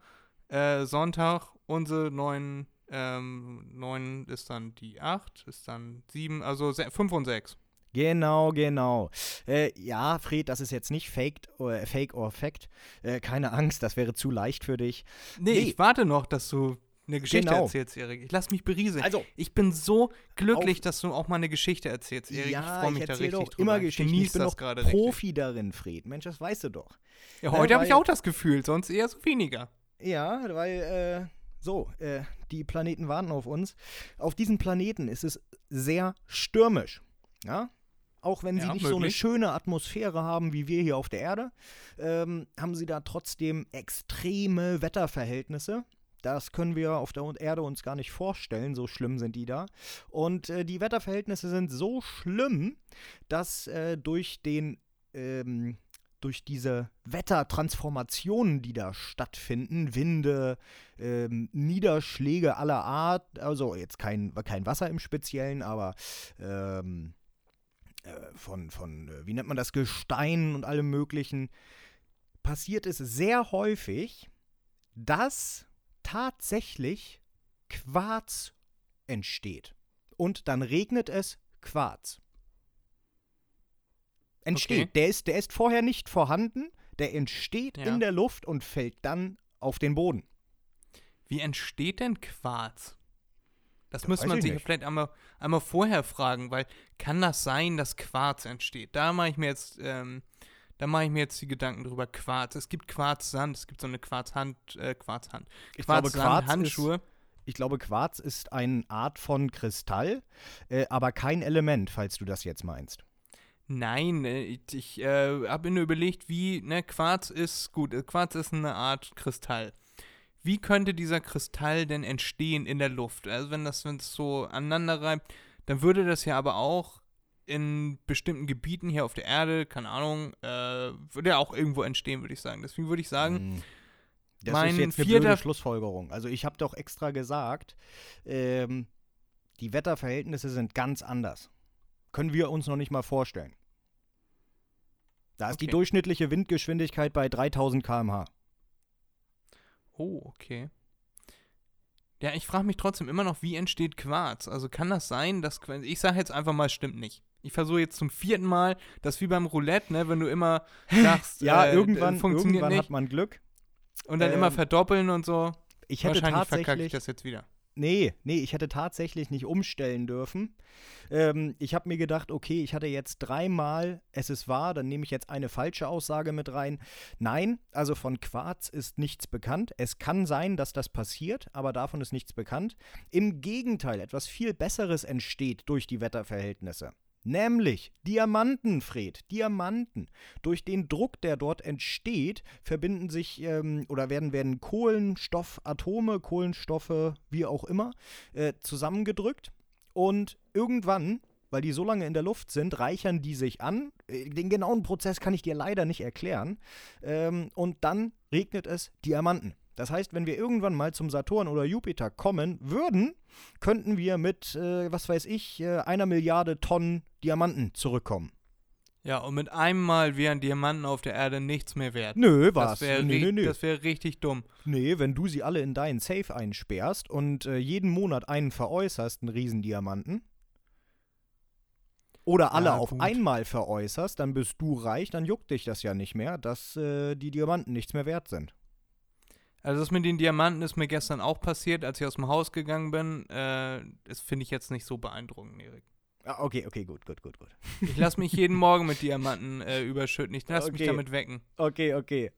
äh, Sonntag unsere neuen, ähm, neun ist dann die 8, ist dann 7, also 5 und 6. Genau, genau. Äh, ja, Fred, das ist jetzt nicht Fake, äh, Fake or Fact. Äh, keine Angst, das wäre zu leicht für dich. Nee, Nee. ich warte noch, dass du eine Geschichte Genau. erzählst, Erik. Ich lass mich berieseln. Also, Ich bin so glücklich, dass du auch mal eine Geschichte erzählst, Erik. ich ja, freue ich mich da erzähle richtig doch drüber. immer Ich Geschichten. genieß Ich bin das doch gerade richtig. Profi darin, Fred. Mensch, das weißt du doch. Ja, Äh, heute habe ich auch das Gefühl, sonst eher so weniger. Ja, weil, äh, so, äh, die Planeten warten auf uns. Auf diesen Planeten ist es sehr stürmisch. Ja? Auch wenn sie Ja, nicht so eine möglich. schöne Atmosphäre haben wie wir hier auf der Erde, ähm, haben sie da trotzdem extreme Wetterverhältnisse. Das können wir auf der Erde uns gar nicht vorstellen, so schlimm sind die da. Und äh, die Wetterverhältnisse sind so schlimm, dass äh, durch den ähm, durch diese Wettertransformationen, die da stattfinden, Winde, ähm, Niederschläge aller Art, also jetzt kein, kein Wasser im Speziellen, aber ähm, äh, von, von, äh, wie nennt man das, Gestein und allem Möglichen, passiert es sehr häufig, dass tatsächlich Quarz entsteht. Und dann regnet es Quarz. Entsteht. Okay. Der, ist, der ist vorher nicht vorhanden, der entsteht Ja. in der Luft und fällt dann auf den Boden. Wie entsteht denn Quarz? Das Das müsste man ich sich nicht. vielleicht einmal, einmal vorher fragen, weil kann das sein, dass Quarz entsteht? Da mache ich mir jetzt, ähm, da mache ich mir jetzt die Gedanken drüber. Quarz. Es gibt Quarzsand, es gibt so eine Quarzhand, äh, Quarzhand. Ich glaube, Quarz ist, Handschuhe. ich glaube, Quarz ist eine Art von Kristall, äh, aber kein Element, falls du das jetzt meinst. Nein, äh, ich, ich äh, habe mir nur überlegt, wie, ne, Quarz ist, gut, äh, Quarz ist eine Art Kristall. Wie könnte dieser Kristall denn entstehen in der Luft? Also wenn das, wenn es so aneinander reibt, dann würde das ja aber auch in bestimmten Gebieten hier auf der Erde, keine Ahnung, äh, würde ja auch irgendwo entstehen, würde ich sagen. Deswegen würde ich sagen, Mm. Das mein ist jetzt eine vierter- blöde Schlussfolgerung. Also ich habe doch extra gesagt, ähm, die Wetterverhältnisse sind ganz anders. Können wir uns noch nicht mal vorstellen. Da ist die Okay. durchschnittliche Windgeschwindigkeit bei 3000 km/h. oh, okay. Ja, ich frage mich trotzdem immer noch, wie entsteht Quarz? Also kann das sein, dass Quarz, ich sage jetzt einfach mal, stimmt nicht. Ich versuche jetzt zum vierten Mal, das wie beim Roulette, ne, wenn du immer sagst, Ja, äh, irgendwann, funktioniert irgendwann nicht hat man Glück. und dann immer ähm, verdoppeln und so. Ich hätte Wahrscheinlich verkacke ich das jetzt wieder. Nee, nee, ich hätte tatsächlich nicht umstellen dürfen. Ähm, ich habe mir gedacht, okay, ich hatte jetzt dreimal, es ist wahr, dann nehme ich jetzt eine falsche Aussage mit rein. Nein, also von Quarz ist nichts bekannt. Es kann sein, dass das passiert, aber davon ist nichts bekannt. Im Gegenteil, etwas viel Besseres entsteht durch die Wetterverhältnisse. Nämlich Diamanten, Fred, Diamanten. Durch den Druck, der dort entsteht, verbinden sich ähm, oder werden, werden Kohlenstoffatome, Kohlenstoffe, wie auch immer, äh, zusammengedrückt. Und irgendwann, weil die so lange in der Luft sind, reichern die sich an. Äh, Den genauen Prozess kann ich dir leider nicht erklären. Ähm, und dann regnet es Diamanten. Das heißt, wenn wir irgendwann mal zum Saturn oder Jupiter kommen würden, könnten wir mit, äh, was weiß ich, äh, einer Milliarde Tonnen Diamanten zurückkommen. Ja, und mit einem Mal wären Diamanten auf der Erde nichts mehr wert. Nö, was? Das wäre nee, nee, nee. das wär richtig dumm. nee, wenn du sie alle in deinen Safe einsperrst und äh, jeden Monat einen veräußerst, einen Riesendiamanten, oder alle Ja, auf gut. einmal veräußerst, dann bist du reich, dann juckt dich das ja nicht mehr, dass äh, die Diamanten nichts mehr wert sind. Also das mit den Diamanten ist mir gestern auch passiert, als ich aus dem Haus gegangen bin. Äh, das finde ich jetzt nicht so beeindruckend, Erik. Ah, okay, okay, gut, gut, gut, gut. Ich lasse mich jeden Morgen mit Diamanten äh, überschütten. Ich lasse mich Okay. damit wecken. Okay, okay.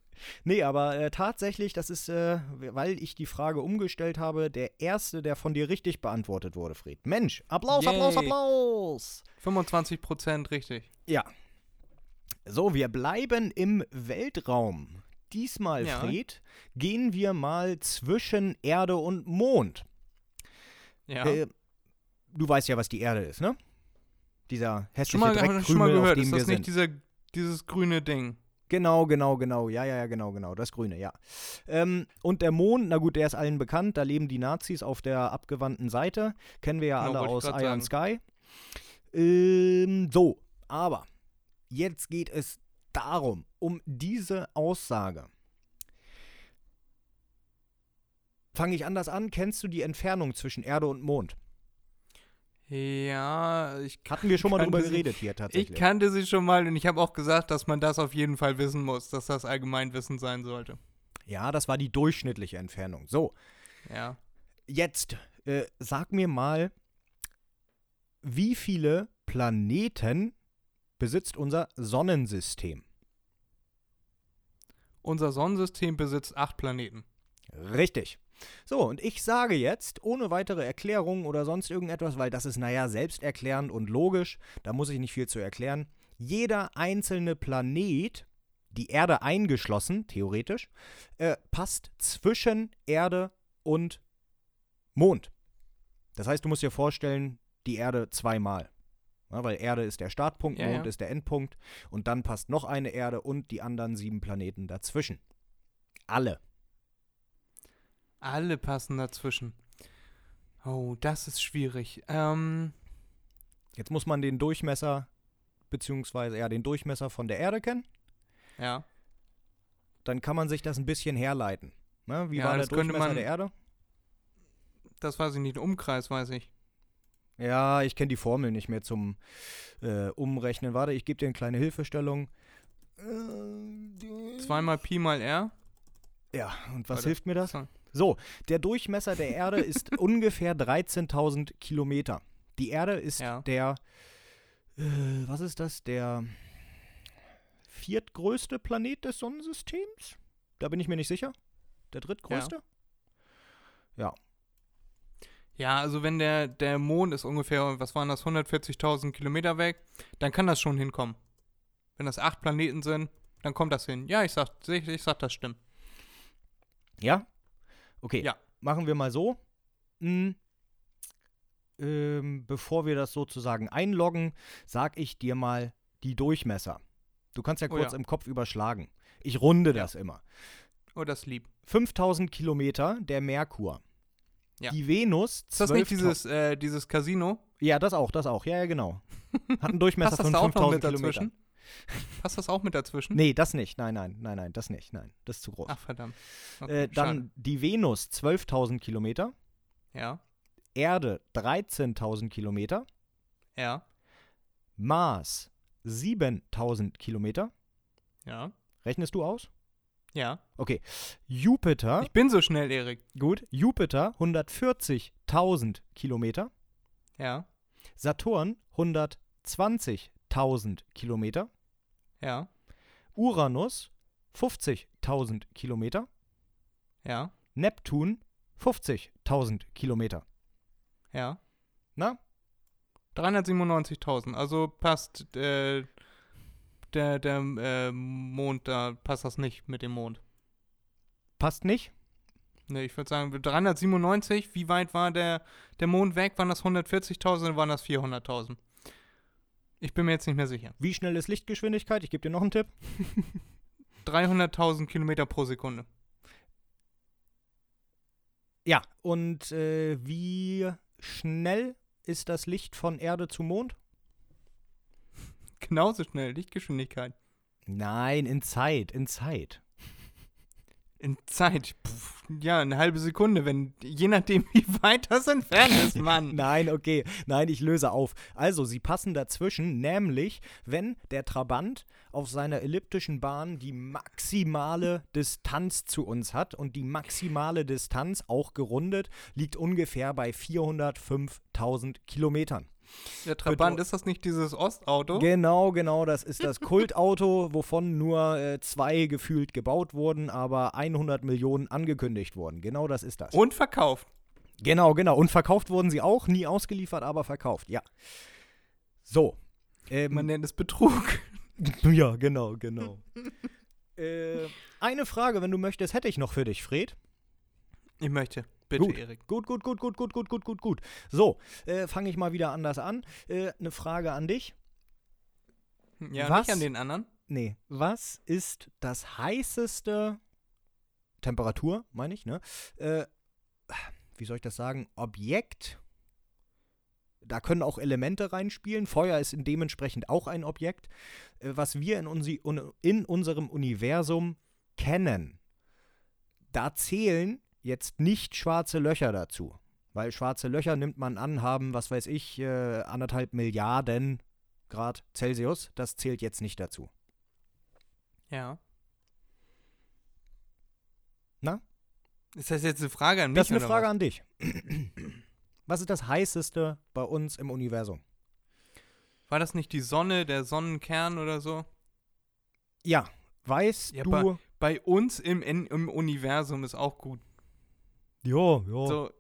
Nee, aber äh, tatsächlich, das ist, äh, weil ich die Frage umgestellt habe, der erste, der von dir richtig beantwortet wurde, Fred. Mensch, Applaus, Applaus, Yay. Applaus! 25 Prozent richtig. Ja. So, wir bleiben im Weltraum. Diesmal, Ja. Fred, gehen wir mal zwischen Erde und Mond. Ja. Äh, du weißt ja, was die Erde ist, ne? Dieser hässliche schon mal, Dreckkrümel, schon mal auf gehört. dem Ist das nicht dieser, dieses grüne Ding? Genau, genau, genau. Ja, ja, ja, genau, genau. Das Grüne, ja. Ähm, und der Mond, na gut, der ist allen bekannt. Da leben die Nazis auf der abgewandten Seite. Kennen wir ja Genau, alle aus Iron Sky. Ähm, so, aber jetzt geht es darum, um diese Aussage. Fange ich anders an? Kennst du die Entfernung zwischen Erde und Mond? Ja, ich, Hatten wir schon mal drüber sie- geredet hier ich tatsächlich. kannte sie schon mal und ich habe auch gesagt, dass man das auf jeden Fall wissen muss, dass das Allgemeinwissen sein sollte. ja, das war die durchschnittliche Entfernung. So, Ja. Jetzt äh, sag mir mal, wie viele Planeten besitzt unser Sonnensystem? Unser Sonnensystem besitzt acht Planeten. Richtig. So, und ich sage jetzt, ohne weitere Erklärung oder sonst irgendetwas, weil das ist, naja, selbsterklärend und logisch, da muss ich nicht viel zu erklären. Jeder einzelne Planet, die Erde eingeschlossen, theoretisch, äh, passt zwischen Erde und Mond. Das heißt, du musst dir vorstellen, die Erde zweimal. Ja, weil Erde ist der Startpunkt, Ja, Mond ja. ist der Endpunkt und dann passt noch eine Erde und die anderen sieben Planeten dazwischen. Alle. Alle passen dazwischen. Oh, das ist schwierig. Ähm, Jetzt muss man den Durchmesser, beziehungsweise ja, den Durchmesser von der Erde kennen. ja. Dann kann man sich das ein bisschen herleiten. Ne? Wie Ja, war der Durchmesser man- der Erde? Das weiß ich nicht. Umkreis weiß ich. Ja, ich kenne die Formel nicht mehr zum äh, Umrechnen. Warte, ich gebe dir eine kleine Hilfestellung. Äh, Zweimal Pi mal R. Ja, und was Warte. hilft mir das? So. Der Durchmesser der Erde ist ungefähr 13.000 Kilometer. Die Erde ist Ja. der, äh, was ist das? Der viertgrößte Planet des Sonnensystems? Da bin ich mir nicht sicher. Der drittgrößte? Ja, also wenn der, der Mond ist ungefähr, was waren das, 140.000 Kilometer weg, dann kann das schon hinkommen. Wenn das acht Planeten sind, dann kommt das hin. Ja, ich sag, ich, ich sag, das stimmt. Ja? Okay. Ja. Machen wir mal so. Hm. Ähm, bevor wir das sozusagen einloggen, sag ich dir mal die Durchmesser. Du kannst ja Oh kurz ja. im Kopf überschlagen. Ich runde Ja. das immer. Oh, das lieb. 5000 Kilometer der Merkur. Ja. Die Venus. Ist das nicht 12.000 dieses, äh, dieses Casino? Ja, das auch, das auch. Ja, ja, genau. Hat einen Durchmesser von da auch noch 5000 mit Kilometern. dazwischen? Passt das auch mit dazwischen? Nee, das nicht. Nein, nein, nein, nein, das nicht. Nein, das ist zu groß. Ach, verdammt. Okay, äh, dann die Venus 12.000 Kilometer. schade. Ja, Erde 13.000 Kilometer. ja, Mars 7000 Kilometer. ja, Rechnest du aus? Ja. Okay. Jupiter, Ich bin so schnell, Erik. gut. Jupiter 140.000 Kilometer. Ja, Saturn 120.000 Kilometer. ja, Uranus 50.000 Kilometer. ja, Neptun 50.000 Kilometer. ja. Na? 397.000. Also passt äh, der, der äh, Mond, da passt das nicht mit dem Mond. Passt nicht? Ne, ich würde sagen, 397, wie weit war der, der Mond weg? Waren das 140.000 oder waren das 400.000? Ich bin mir jetzt nicht mehr sicher. Wie schnell ist Lichtgeschwindigkeit? Ich gebe dir noch einen Tipp. 300.000 Kilometer pro Sekunde. Ja. Und äh, wie schnell ist das Licht von Erde zu Mond? Genauso schnell, Lichtgeschwindigkeit. Nein, in Zeit, in Zeit. In Zeit. Pff, ja, eine halbe Sekunde, wenn, je nachdem, wie weit das entfernt ist, Mann. Nein, okay. Nein, ich löse auf. Also, sie passen dazwischen, nämlich, wenn der Trabant auf seiner elliptischen Bahn die maximale Distanz zu uns hat und die maximale Distanz, auch gerundet, liegt ungefähr bei 405.000 Kilometern. Der Trabant, ist das nicht dieses Ostauto? Genau, genau, das ist das Kultauto, wovon nur äh, zwei gefühlt gebaut wurden, aber 100 Millionen angekündigt wurden. Genau das ist das. Und verkauft. Genau, genau. Und verkauft wurden sie auch, nie ausgeliefert, aber verkauft, ja. So. Ähm, Man nennt es Betrug. ja, genau, genau. äh, eine Frage, wenn du möchtest, hätte ich noch für dich, Fred. Ich möchte. Bitte, Gut. Erik. Gut, gut, gut, gut, gut, gut, gut, gut, gut. So, äh, fange ich mal wieder anders an. Äh, eine Frage an dich. Ja, Was? nicht an den anderen. Nee, was ist das heißeste Temperatur, meine ich, ne? Äh, wie soll ich das sagen? Objekt. Da können auch Elemente reinspielen. Feuer ist dementsprechend auch ein Objekt, äh, was wir in, unsi un in unserem Universum kennen. Da zählen jetzt nicht schwarze Löcher dazu. Weil schwarze Löcher nimmt man an, haben, was weiß ich, äh, anderthalb Milliarden Grad Celsius. Das zählt jetzt nicht dazu. Ja. Na? Ist das jetzt eine Frage an mich? Das ist eine Frage was? an dich. Was ist das heißeste bei uns im Universum? War das nicht die Sonne, der Sonnenkern oder so? Ja, weißt Ja, du. Bei uns im, im Universum ist auch gut. Ja, ja. So,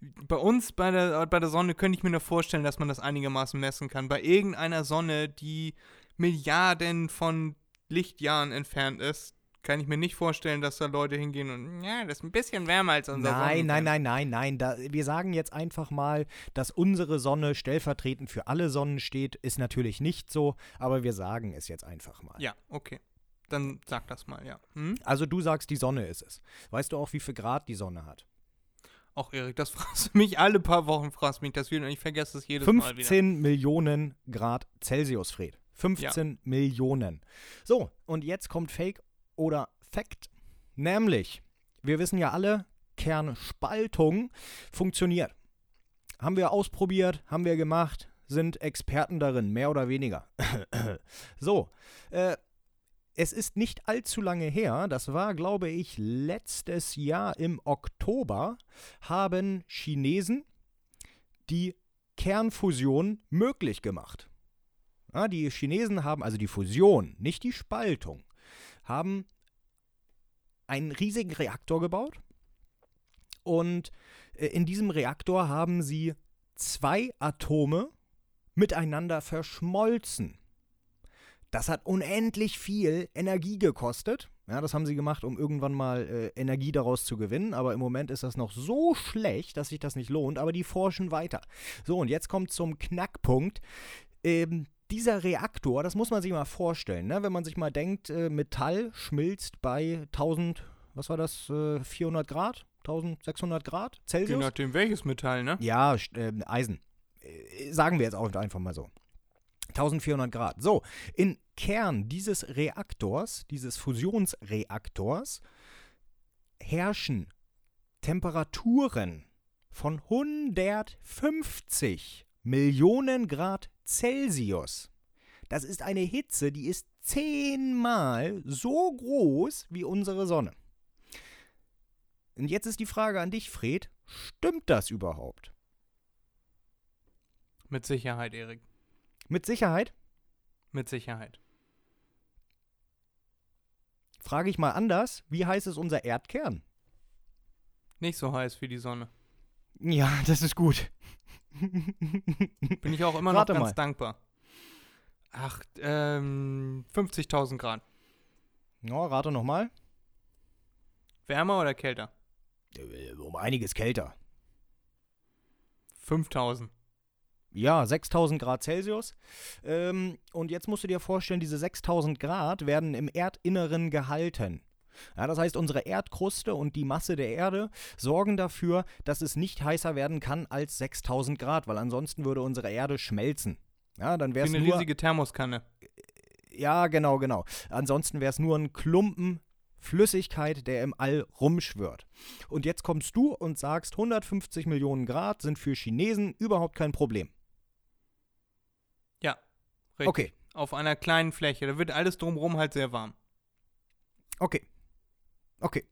bei uns bei der, bei der Sonne könnte ich mir nur vorstellen, dass man das einigermaßen messen kann. Bei irgendeiner Sonne, die Milliarden von Lichtjahren entfernt ist, kann ich mir nicht vorstellen, dass da Leute hingehen und, ja, das ist ein bisschen wärmer als unser Nein, nein, Sonnenkern. nein, nein, nein. Da, wir sagen jetzt einfach mal, dass unsere Sonne stellvertretend für alle Sonnen steht. Ist natürlich nicht so, aber wir sagen es jetzt einfach mal. Ja, okay. Dann sag das mal, ja. Hm? Also du sagst, die Sonne ist es. Weißt du auch, wie viel Grad die Sonne hat? Auch Erik, das fragst du mich alle paar Wochen, fragst mich das wieder und ich vergesse es jedes Mal wieder. 15 Millionen Grad Celsius, Fred. 15 Millionen. So, und jetzt kommt Fake oder Fact. Nämlich, wir wissen ja alle, Kernspaltung funktioniert. Haben wir ausprobiert, haben wir gemacht, sind Experten darin, mehr oder weniger. so, äh, es ist nicht allzu lange her, das war, glaube ich, letztes Jahr im Oktober, haben Chinesen die Kernfusion möglich gemacht. Ja, die Chinesen haben, also die Fusion, nicht die Spaltung, haben einen riesigen Reaktor gebaut. Und äh, in diesem Reaktor haben sie zwei Atome miteinander verschmolzen. Das hat unendlich viel Energie gekostet. Ja, das haben sie gemacht, um irgendwann mal äh, Energie daraus zu gewinnen. Aber im Moment ist das noch so schlecht, dass sich das nicht lohnt. Aber die forschen weiter. So, und jetzt kommt zum Knackpunkt. Ähm, dieser Reaktor, das muss man sich mal vorstellen, ne? wenn man sich mal denkt, äh, Metall schmilzt bei 1000, was war das, äh, 400 Grad, 1600 Grad Je Celsius? nachdem, welches Metall, ne? Ja, ähm, Eisen. Äh, sagen wir jetzt auch einfach mal so. 1400 Grad. So, im Kern dieses Reaktors, dieses Fusionsreaktors, herrschen Temperaturen von 150 Millionen Grad Celsius. Das ist eine Hitze, die ist zehnmal so groß wie unsere Sonne. Und jetzt ist die Frage an dich, Fred. Stimmt das überhaupt? Mit Sicherheit, Erik. Mit Sicherheit? Mit Sicherheit. Frage ich mal anders, wie heiß ist unser Erdkern? Nicht so heiß wie die Sonne. Ja, das ist gut. Bin ich auch immer noch Rate ganz mal. dankbar. Ach, ähm, 50.000 Grad. Ja, rate nochmal. Wärmer oder kälter? Äh, Um einiges kälter. 5000. Ja, 6000 Grad Celsius. Ähm, und jetzt musst du dir vorstellen, diese 6000 Grad werden im Erdinneren gehalten. Ja, das heißt, unsere Erdkruste und die Masse der Erde sorgen dafür, dass es nicht heißer werden kann als 6000 Grad, weil ansonsten würde unsere Erde schmelzen. Ja, dann wäre es eine nur riesige Thermoskanne. Ja, genau, genau. Ansonsten wäre es nur ein Klumpen Flüssigkeit, der im All rumschwirrt. Und jetzt kommst du und sagst, 150 Millionen Grad sind für Chinesen überhaupt kein Problem. Richtig. Okay, Auf einer kleinen Fläche. Da wird alles drumherum halt sehr warm. okay, okay.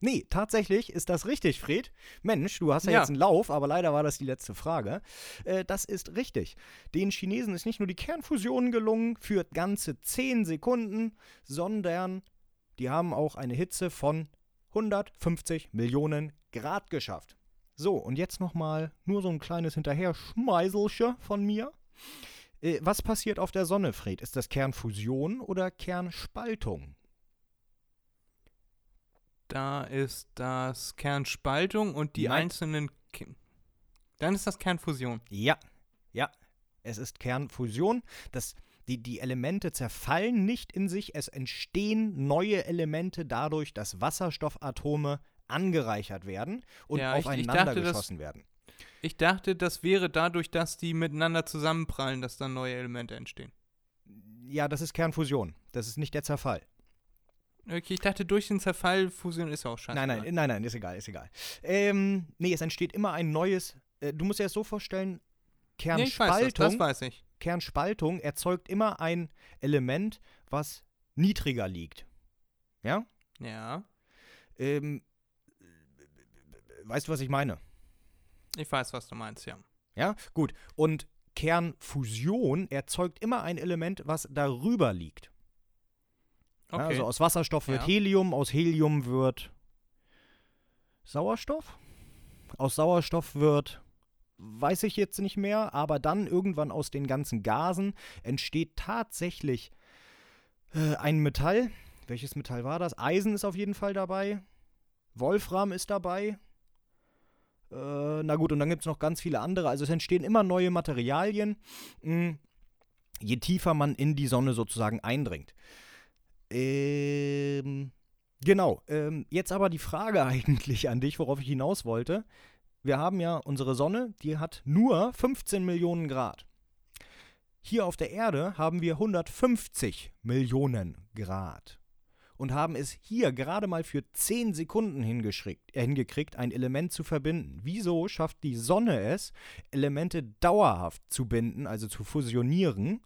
Nee, tatsächlich ist das richtig, Fred. Mensch, du hast ja, Ja. jetzt einen Lauf, aber leider war das die letzte Frage. Äh, das ist richtig. Den Chinesen ist nicht nur die Kernfusion gelungen für ganze 10 Sekunden, sondern die haben auch eine Hitze von 150 Millionen Grad geschafft. So, und jetzt nochmal nur so ein kleines Hinterher-Schmeißelsche von mir. Äh, was passiert auf der Sonne, Fred? Ist das Kernfusion oder Kernspaltung? Da ist das Kernspaltung und die Nein. einzelnen. Ki- Dann ist das Kernfusion. Ja, ja, es ist Kernfusion. Das, die, die Elemente zerfallen nicht in sich, es entstehen neue Elemente dadurch, dass Wasserstoffatome angereichert werden und Ja, ich- ich aufeinander dachte, geschossen werden. Ich dachte, das wäre dadurch, dass die miteinander zusammenprallen, dass dann neue Elemente entstehen. Ja, das ist Kernfusion. Das ist nicht der Zerfall. Okay, ich dachte, durch den Zerfall Fusion ist auch scheiße. Nein, nein, nein, nein, ist egal, ist egal. Ähm, nee, es entsteht immer ein neues. Äh, du musst dir das so vorstellen: Nee, ich weiß das, Kernspaltung, das weiß ich. Kernspaltung erzeugt immer ein Element, was niedriger liegt. Ja? Ja, Ähm, weißt du, was ich meine? Ich weiß, was du meinst, ja. Ja, gut. Und Kernfusion erzeugt immer ein Element, was darüber liegt. Okay. Ja, also aus Wasserstoff wird Ja. Helium, aus Helium wird Sauerstoff. Aus Sauerstoff wird, weiß ich jetzt nicht mehr, aber dann irgendwann aus den ganzen Gasen entsteht tatsächlich äh, ein Metall. welches Metall war das? Eisen ist auf jeden Fall dabei. Wolfram ist dabei. Äh, na gut, und dann gibt es noch ganz viele andere. Also es entstehen immer neue Materialien, mh, je tiefer man in die Sonne sozusagen eindringt. Ähm, genau. Ähm, jetzt aber die Frage eigentlich an dich, worauf ich hinaus wollte. Wir haben ja unsere Sonne, die hat nur 15 Millionen Grad. Hier auf der Erde haben wir 150 Millionen Grad und haben es hier gerade mal für 10 Sekunden äh, hingekriegt, ein Element zu verbinden. Wieso schafft die Sonne es, Elemente dauerhaft zu binden, also zu fusionieren,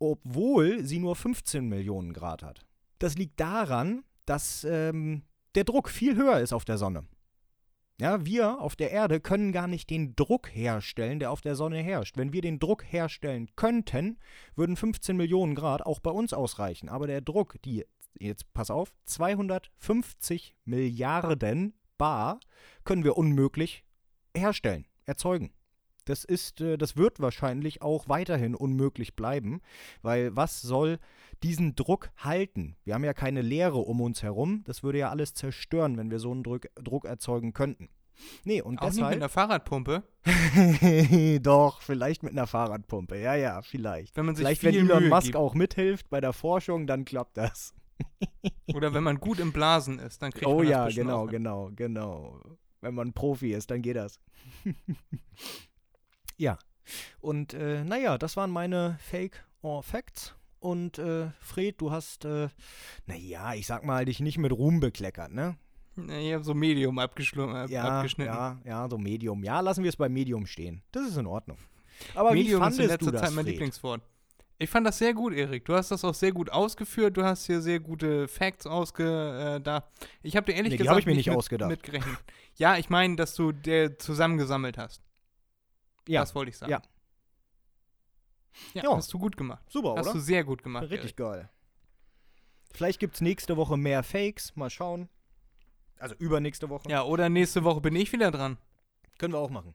obwohl sie nur 15 Millionen Grad hat? Das liegt daran, dass ähm, der Druck viel höher ist auf der Sonne. Ja, wir auf der Erde können gar nicht den Druck herstellen, der auf der Sonne herrscht. Wenn wir den Druck herstellen könnten, würden 15 Millionen Grad auch bei uns ausreichen. Aber der Druck, die, jetzt pass auf, 250 Milliarden Bar können wir unmöglich herstellen, erzeugen. Das ist, äh, das wird wahrscheinlich auch weiterhin unmöglich bleiben, weil was soll diesen Druck halten? Wir haben ja keine Leere um uns herum. Das würde ja alles zerstören, wenn wir so einen Druck, Druck erzeugen könnten. Nee, und Auch nicht mit deshalb. einer Fahrradpumpe. Doch, vielleicht mit einer Fahrradpumpe. Ja, ja, vielleicht. Wenn man sich Vielleicht, viel wenn Elon Mühe Musk gibt. auch mithilft bei der Forschung, dann klappt das. Oder wenn man gut im Blasen ist, dann kriegt Oh man das ja, bestimmt genau, auch genau, genau. Wenn man Profi ist, dann geht das. ja. Und äh, naja, das waren meine Fake or Facts. Und äh, Fred, du hast, äh, naja, ich sag mal, dich nicht mit Ruhm bekleckert, ne? Ja, Ich habe so Medium abgeschlu- ab Ja, abgeschnitten. ja, ja, so Medium. Ja, lassen wir es bei Medium stehen. Das ist in Ordnung. Aber Medium wie ist in fandest du letzter das, Zeit mein Fred? Lieblingswort. Ich fand das sehr gut, Erik. Du hast das auch sehr gut ausgeführt. Du hast hier sehr gute Facts ausge äh. Ich habe dir ehrlich Nee, gesagt ich mir nicht mit, ausgedacht. mitgerechnet. Ja, ich meine, dass du der zusammengesammelt hast. Ja, Das wollte ich sagen. ja. Ja, Ja. hast du gut gemacht. super, Hast oder? du sehr gut gemacht. Richtig Erik. geil. Vielleicht gibt es nächste Woche mehr Fakes. Mal schauen. Also übernächste Woche. Ja, oder nächste Woche bin ich wieder dran. Können wir auch machen.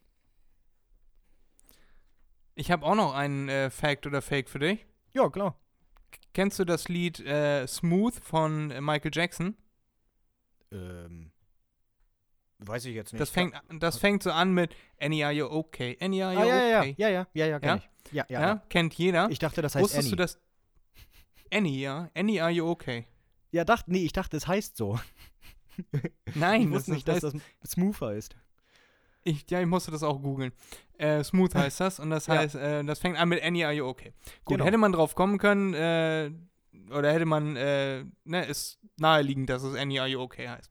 Ich habe auch noch einen äh, Fact oder Fake für dich. Ja, klar. Kennst du das Lied äh, Smooth von äh, Michael Jackson? Ähm, weiß ich jetzt nicht. Das fängt, das fängt so an mit Annie, are you okay? Annie, are you ah, ja, ja, okay? ja, ja, ja, ja, kenn Ja? ich. Ja, ja, Ja, ja. kennt jeder. Ich dachte, das heißt Wusstest Annie. du das? Annie, ja. Annie, are you okay? Ja, dachte, nee, ich dachte, es heißt so. Nein, ich das wusste nicht, dass heißt, das Smooth heißt. Ich, ja, ich musste das auch googeln. Äh, Smooth heißt das und das Ja. heißt, äh, das fängt an mit Annie, are you okay? Gut, Genau. hätte man drauf kommen können, äh, oder hätte man, äh, ne, ist naheliegend, dass es Annie, are you okay heißt.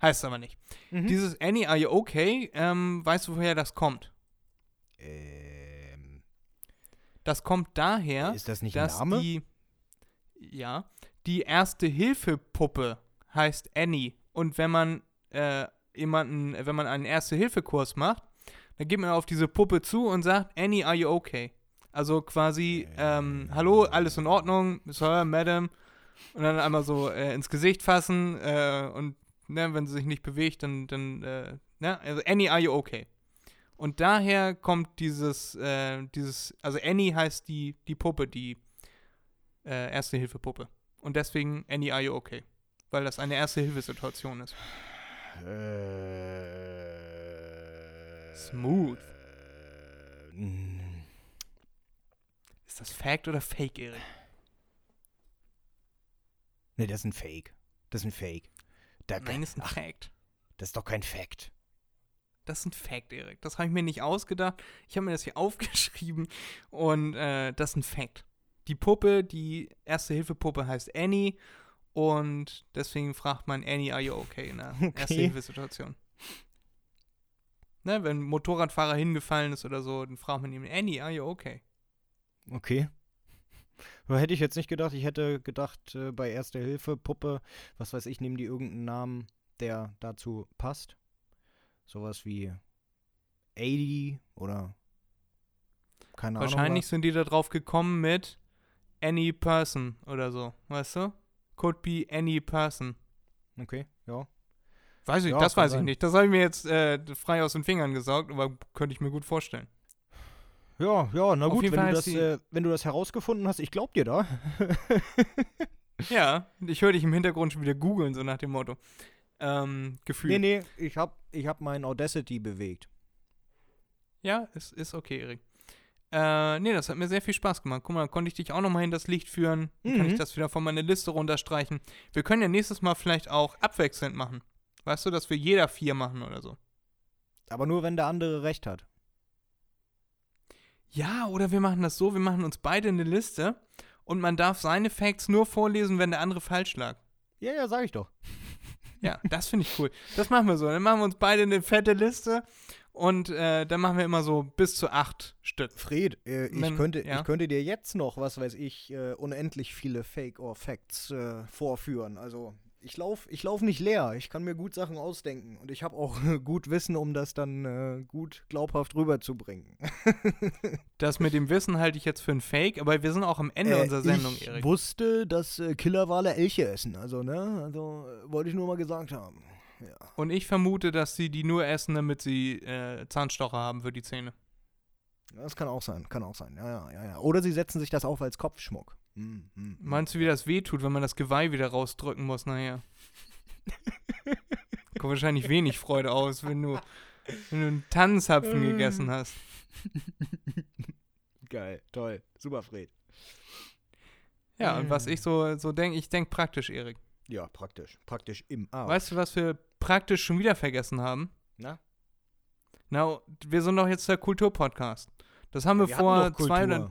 Heißt aber nicht. Mhm. Dieses Annie, are you okay? Ähm, weißt du, woher das kommt? ähm, Das kommt daher, ist das nicht dass Name? die, ja, die erste Hilfepuppe heißt Annie. Und wenn man äh, jemanden, wenn man einen Erste-Hilfe-Kurs macht, dann geht man auf diese Puppe zu und sagt, Annie, are you okay? Also quasi, ähm, hallo, alles in Ordnung, Sir, Madam. Und dann einmal so äh, ins Gesicht fassen äh, und ne, wenn sie sich nicht bewegt, dann, dann äh, ne, also Annie, are you okay? Und daher kommt dieses, äh, dieses, also Annie heißt die, die Puppe, die äh, Erste-Hilfe-Puppe. Und deswegen Annie, are you okay? Weil das eine Erste-Hilfe-Situation ist. Äh, Smooth. äh, Ist das Fact oder Fake, Erik? Nee, das ist ein Fake. Das ist ein Fake. Da, Nein, ist ein ach, Fact. das ist doch kein Fact. Das ist ein Fact, Erik. Das habe ich mir nicht ausgedacht. Ich habe mir das hier aufgeschrieben und äh, das ist ein Fact. Die Puppe, die Erste-Hilfe-Puppe heißt Annie und deswegen fragt man Annie, are you okay in der Okay. Erste-Hilfe-Situation. Ne, wenn ein Motorradfahrer hingefallen ist oder so, dann fragt man ihn, Annie, are you okay? Okay. Hätte ich jetzt nicht gedacht. Ich hätte gedacht, äh, bei Erste Hilfe, Puppe, was weiß ich, nehmen die irgendeinen Namen, der dazu passt. Sowas wie 80 oder keine Wahrscheinlich sind die da drauf gekommen mit any person oder so, weißt du? Could be any person. Okay, ja. Weiß ich, Ja, das weiß ich sein. nicht. Das habe ich mir jetzt äh, frei aus den Fingern gesaugt, aber könnte ich mir gut vorstellen. Ja, ja, na Auf gut, wenn du, das, äh, wenn du das herausgefunden hast, ich glaub dir da. Ja, ich höre dich im Hintergrund schon wieder googeln, so nach dem Motto. Ähm, Gefühl. Nee, nee, ich hab, ich hab mein Audacity bewegt. Ja, es ist okay, Erik. Äh, nee, das hat mir sehr viel Spaß gemacht. Guck mal, konnte ich dich auch nochmal in das Licht führen. Dann Kann Mhm. ich das wieder von meiner Liste runterstreichen. Wir können ja nächstes Mal vielleicht auch abwechselnd machen. Weißt du, dass wir jeder vier machen oder so. Aber nur, wenn der andere recht hat. Ja, oder wir machen das so, wir machen uns beide eine Liste und man darf seine Facts nur vorlesen, wenn der andere falsch lag. Ja, ja, sag ich doch. Ja, das finde ich cool. Das machen wir so. Dann machen wir uns beide eine fette Liste und äh, dann machen wir immer so bis zu acht Stück. Fred, äh, ich, Wenn- könnte, ja. ich könnte dir jetzt noch, was weiß ich, äh, unendlich viele Fake or Facts äh, vorführen. Also ich laufe ich lauf nicht leer. Ich kann mir gut Sachen ausdenken. Und ich habe auch gut Wissen, um das dann äh, gut glaubhaft rüberzubringen. Das mit dem Wissen halte ich jetzt für ein Fake, aber wir sind auch am Ende Äh, unserer Sendung, ich Erik. wusste, dass Killerwale Elche essen. Also, ne? Also wollte ich nur mal gesagt haben. Ja. Und ich vermute, dass sie die nur essen, damit sie äh, Zahnstocher haben für die Zähne. Das kann auch sein, kann auch sein. Ja, ja, ja, ja. Oder sie setzen sich das auf als Kopfschmuck. Hm, hm, hm. Meinst du, wie das wehtut, wenn man das Geweih wieder rausdrücken muss nachher? Kommt wahrscheinlich wenig Freude aus, wenn du, wenn du einen Tannenzapfen Äh. gegessen hast. Geil, toll. Super, Fred. Ja, und was Äh. ich so, so denke, ich denke praktisch, Erik. Ja, praktisch. Praktisch im Arsch. Weißt du, was wir praktisch schon wieder vergessen haben? Na? Na, wir sind doch jetzt der Kulturpodcast. Das haben wir, Wir vor zwei oder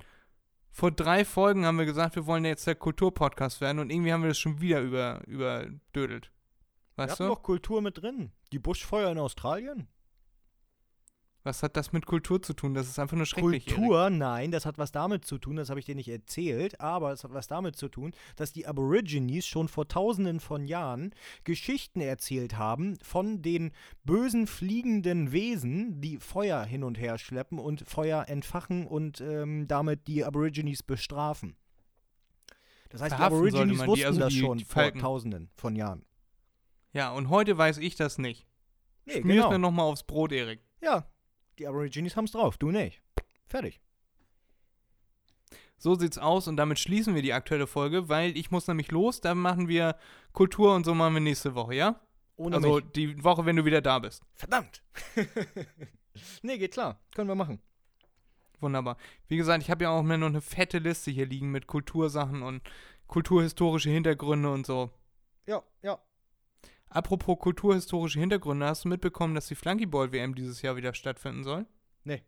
vor drei Folgen haben wir gesagt, wir wollen jetzt der Kulturpodcast werden und irgendwie haben wir das schon wieder über, überdödelt. Wir Weißt hatten du? doch Kultur mit drin. Die Buschfeuer in Australien. Was hat das mit Kultur zu tun? Das ist einfach nur schrecklich. Erik. Kultur, nein, das hat was damit zu tun, das habe ich dir nicht erzählt, aber es hat was damit zu tun, dass die Aborigines schon vor tausenden von Jahren Geschichten erzählt haben von den bösen fliegenden Wesen, die Feuer hin und her schleppen und Feuer entfachen und ähm, damit die Aborigines bestrafen. Das heißt, die Verhaften sollte Aborigines man die, wussten also das die- schon die vor tausenden von Jahren. Ja, und heute weiß ich das nicht. Nee, Schmier's genau. mir nochmal aufs Brot, Erik. Ja, die Aborigines haben es drauf, du nicht. Fertig. So sieht's aus und damit schließen wir die aktuelle Folge, weil ich muss nämlich los. Dann machen wir Kultur und so machen wir nächste Woche, ja? Ohne also mich. die Woche, wenn du wieder da bist. Verdammt. nee, geht klar. Können wir machen. Wunderbar. Wie gesagt, ich habe ja auch mir noch eine fette Liste hier liegen mit Kultursachen und kulturhistorische Hintergründe und so. Ja, ja. Apropos kulturhistorische Hintergründe, hast du mitbekommen, dass die Flunkyball WM dieses Jahr wieder stattfinden soll? Nee.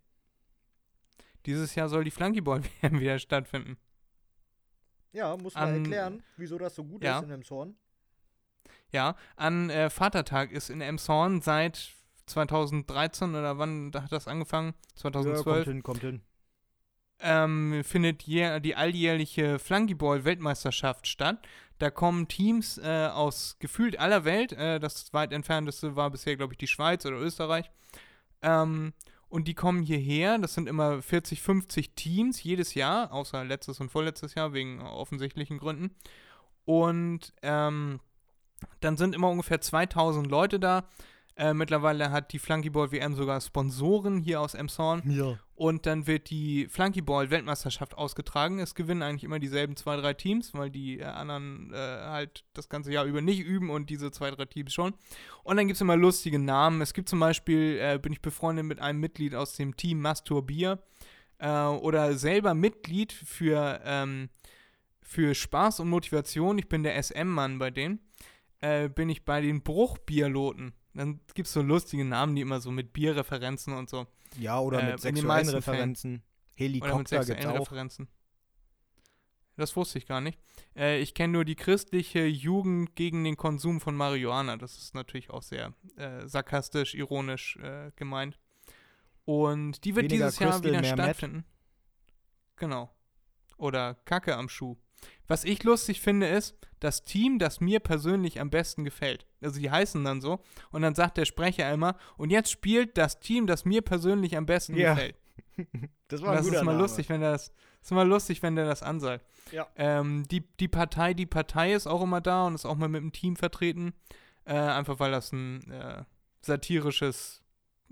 Dieses Jahr soll die Flunkyball WM wieder stattfinden. Ja, muss man man An- erklären, wieso das so gut Ja. ist in dem Zorn. Ja, an äh, Vatertag ist in Emshorn seit 2013 oder wann hat das angefangen? 2012. kommt hin, kommt hin. Ähm, findet die alljährliche Flunkyball-Weltmeisterschaft statt. Da kommen Teams äh, aus gefühlt aller Welt. Äh, das weit entfernteste war bisher, glaube ich, die Schweiz oder Österreich. Ähm, und die kommen hierher. Das sind immer 40, 50 Teams jedes Jahr, außer letztes und vorletztes Jahr, wegen offensichtlichen Gründen. Und ähm, dann sind immer ungefähr 2000 Leute da. Äh, mittlerweile hat die Flunkyball WM sogar Sponsoren hier aus Emshorn. Ja. Und dann wird die Flunkyball-Weltmeisterschaft ausgetragen. Es gewinnen eigentlich immer dieselben zwei, drei Teams, weil die äh, anderen äh, halt das ganze Jahr über nicht üben und diese zwei, drei Teams schon. Und dann gibt es immer lustige Namen. Es gibt zum Beispiel, äh, bin ich befreundet mit einem Mitglied aus dem Team Masturbier äh, oder selber Mitglied für, ähm, für Spaß und Motivation. Ich bin der SM-Mann bei denen. Bin ich bei den Bruchbierloten. Dann gibt es so lustige Namen, die immer so mit Bierreferenzen und so. Ja, oder Äh, mit sexuellen Referenzen. Oder mit Helikopter sexuellen auch. Referenzen. Das wusste ich gar nicht. Äh, ich kenne nur die christliche Jugend gegen den Konsum von Marihuana. Das ist natürlich auch sehr äh, sarkastisch, ironisch äh, gemeint. Und die wird Weniger dieses Jahr Crystal, wieder mehr Matt. stattfinden. Genau. Oder Kacke am Schuh. Was ich lustig finde, ist, das Team, das mir persönlich am besten gefällt. Also die heißen dann so. Und dann sagt der Sprecher immer, und jetzt spielt das Team, das mir persönlich am besten Ja. gefällt. Das Und das ist mal lustig, wenn der das, das ist immer lustig, wenn der das ansagt. Ja. Ähm, die, die Partei, die Partei ist auch immer da und ist auch mal mit dem Team vertreten. Äh, einfach weil das ein äh, satirisches,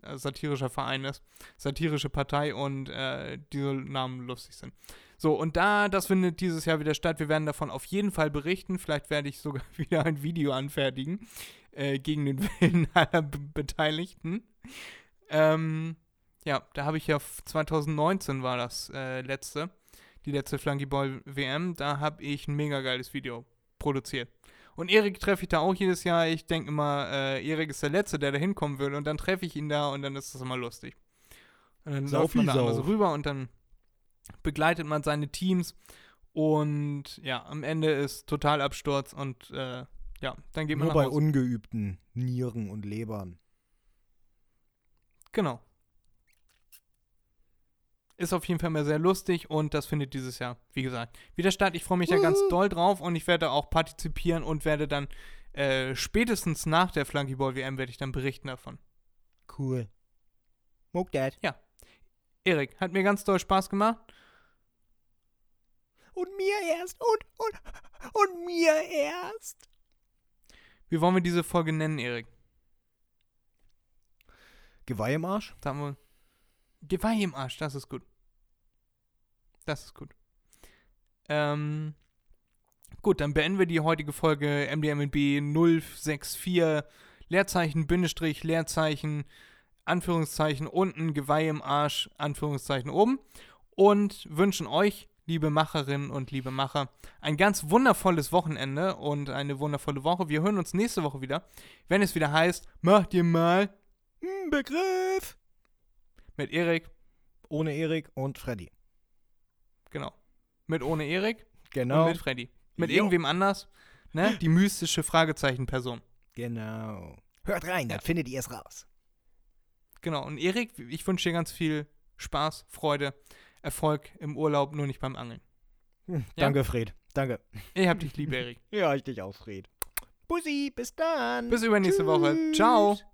äh, satirischer Verein ist. Satirische Partei und äh, diese Namen lustig sind. So, und da, das findet dieses Jahr wieder statt. Wir werden davon auf jeden Fall berichten. Vielleicht werde ich sogar wieder ein Video anfertigen. Äh, gegen den Willen aller Be Beteiligten. Ähm, ja, da habe ich ja 2019 war das äh, letzte. Die letzte Flunkyball WM. Da habe ich ein mega geiles Video produziert. Und Erik treffe ich da auch jedes Jahr. Ich denke immer, äh, Erik ist der Letzte, der da hinkommen will. Und dann treffe ich ihn da und dann ist das immer lustig. Und dann man wie da einmal so rüber und dann begleitet man seine Teams. Und ja, am Ende ist Totalabsturz und äh, ja, dann geht man Nur bei Hause. ungeübten Nieren und Lebern. Genau. Ist auf jeden Fall mal sehr lustig und das findet dieses Jahr, wie gesagt, wieder statt. Ich freue mich da ganz doll drauf und ich werde auch partizipieren und werde dann äh, spätestens nach der Flunkyball WM werde ich dann berichten davon. Cool. Smoke that. Erik, hat mir ganz doll Spaß gemacht. Und mir erst. Und, und, und mir erst. Wie wollen wir diese Folge nennen, Erik? Geweih im Arsch? Sagen wir. Geweih im Arsch, das ist gut. Das ist gut. Ähm, gut, dann beenden wir die heutige Folge MDMNB 064 Leerzeichen, Bindestrich, Leerzeichen, Anführungszeichen unten, Geweih im Arsch, Anführungszeichen oben und wünschen euch, liebe Macherinnen und liebe Macher, ein ganz wundervolles Wochenende und eine wundervolle Woche. Wir hören uns nächste Woche wieder, wenn es wieder heißt, macht ihr mal Hm, Begriff. mit Erik, Ohne Erik und Freddy. genau. Mit ohne Erik Genau. und mit Freddy. Mit Jo. irgendwem anders, ne? Die mystische Fragezeichen-Person. Genau. Hört rein, dann findet ihr es raus. Genau. Und Erik, ich wünsche dir ganz viel Spaß, Freude, Erfolg im Urlaub, nur nicht beim Angeln. Hm, Ja. Danke, Fred. Danke. Ich hab dich lieb, Erik. Ja, ich dich auch, Fred. Bussi, bis dann. Bis übernächste Woche. Ciao. Tschüss.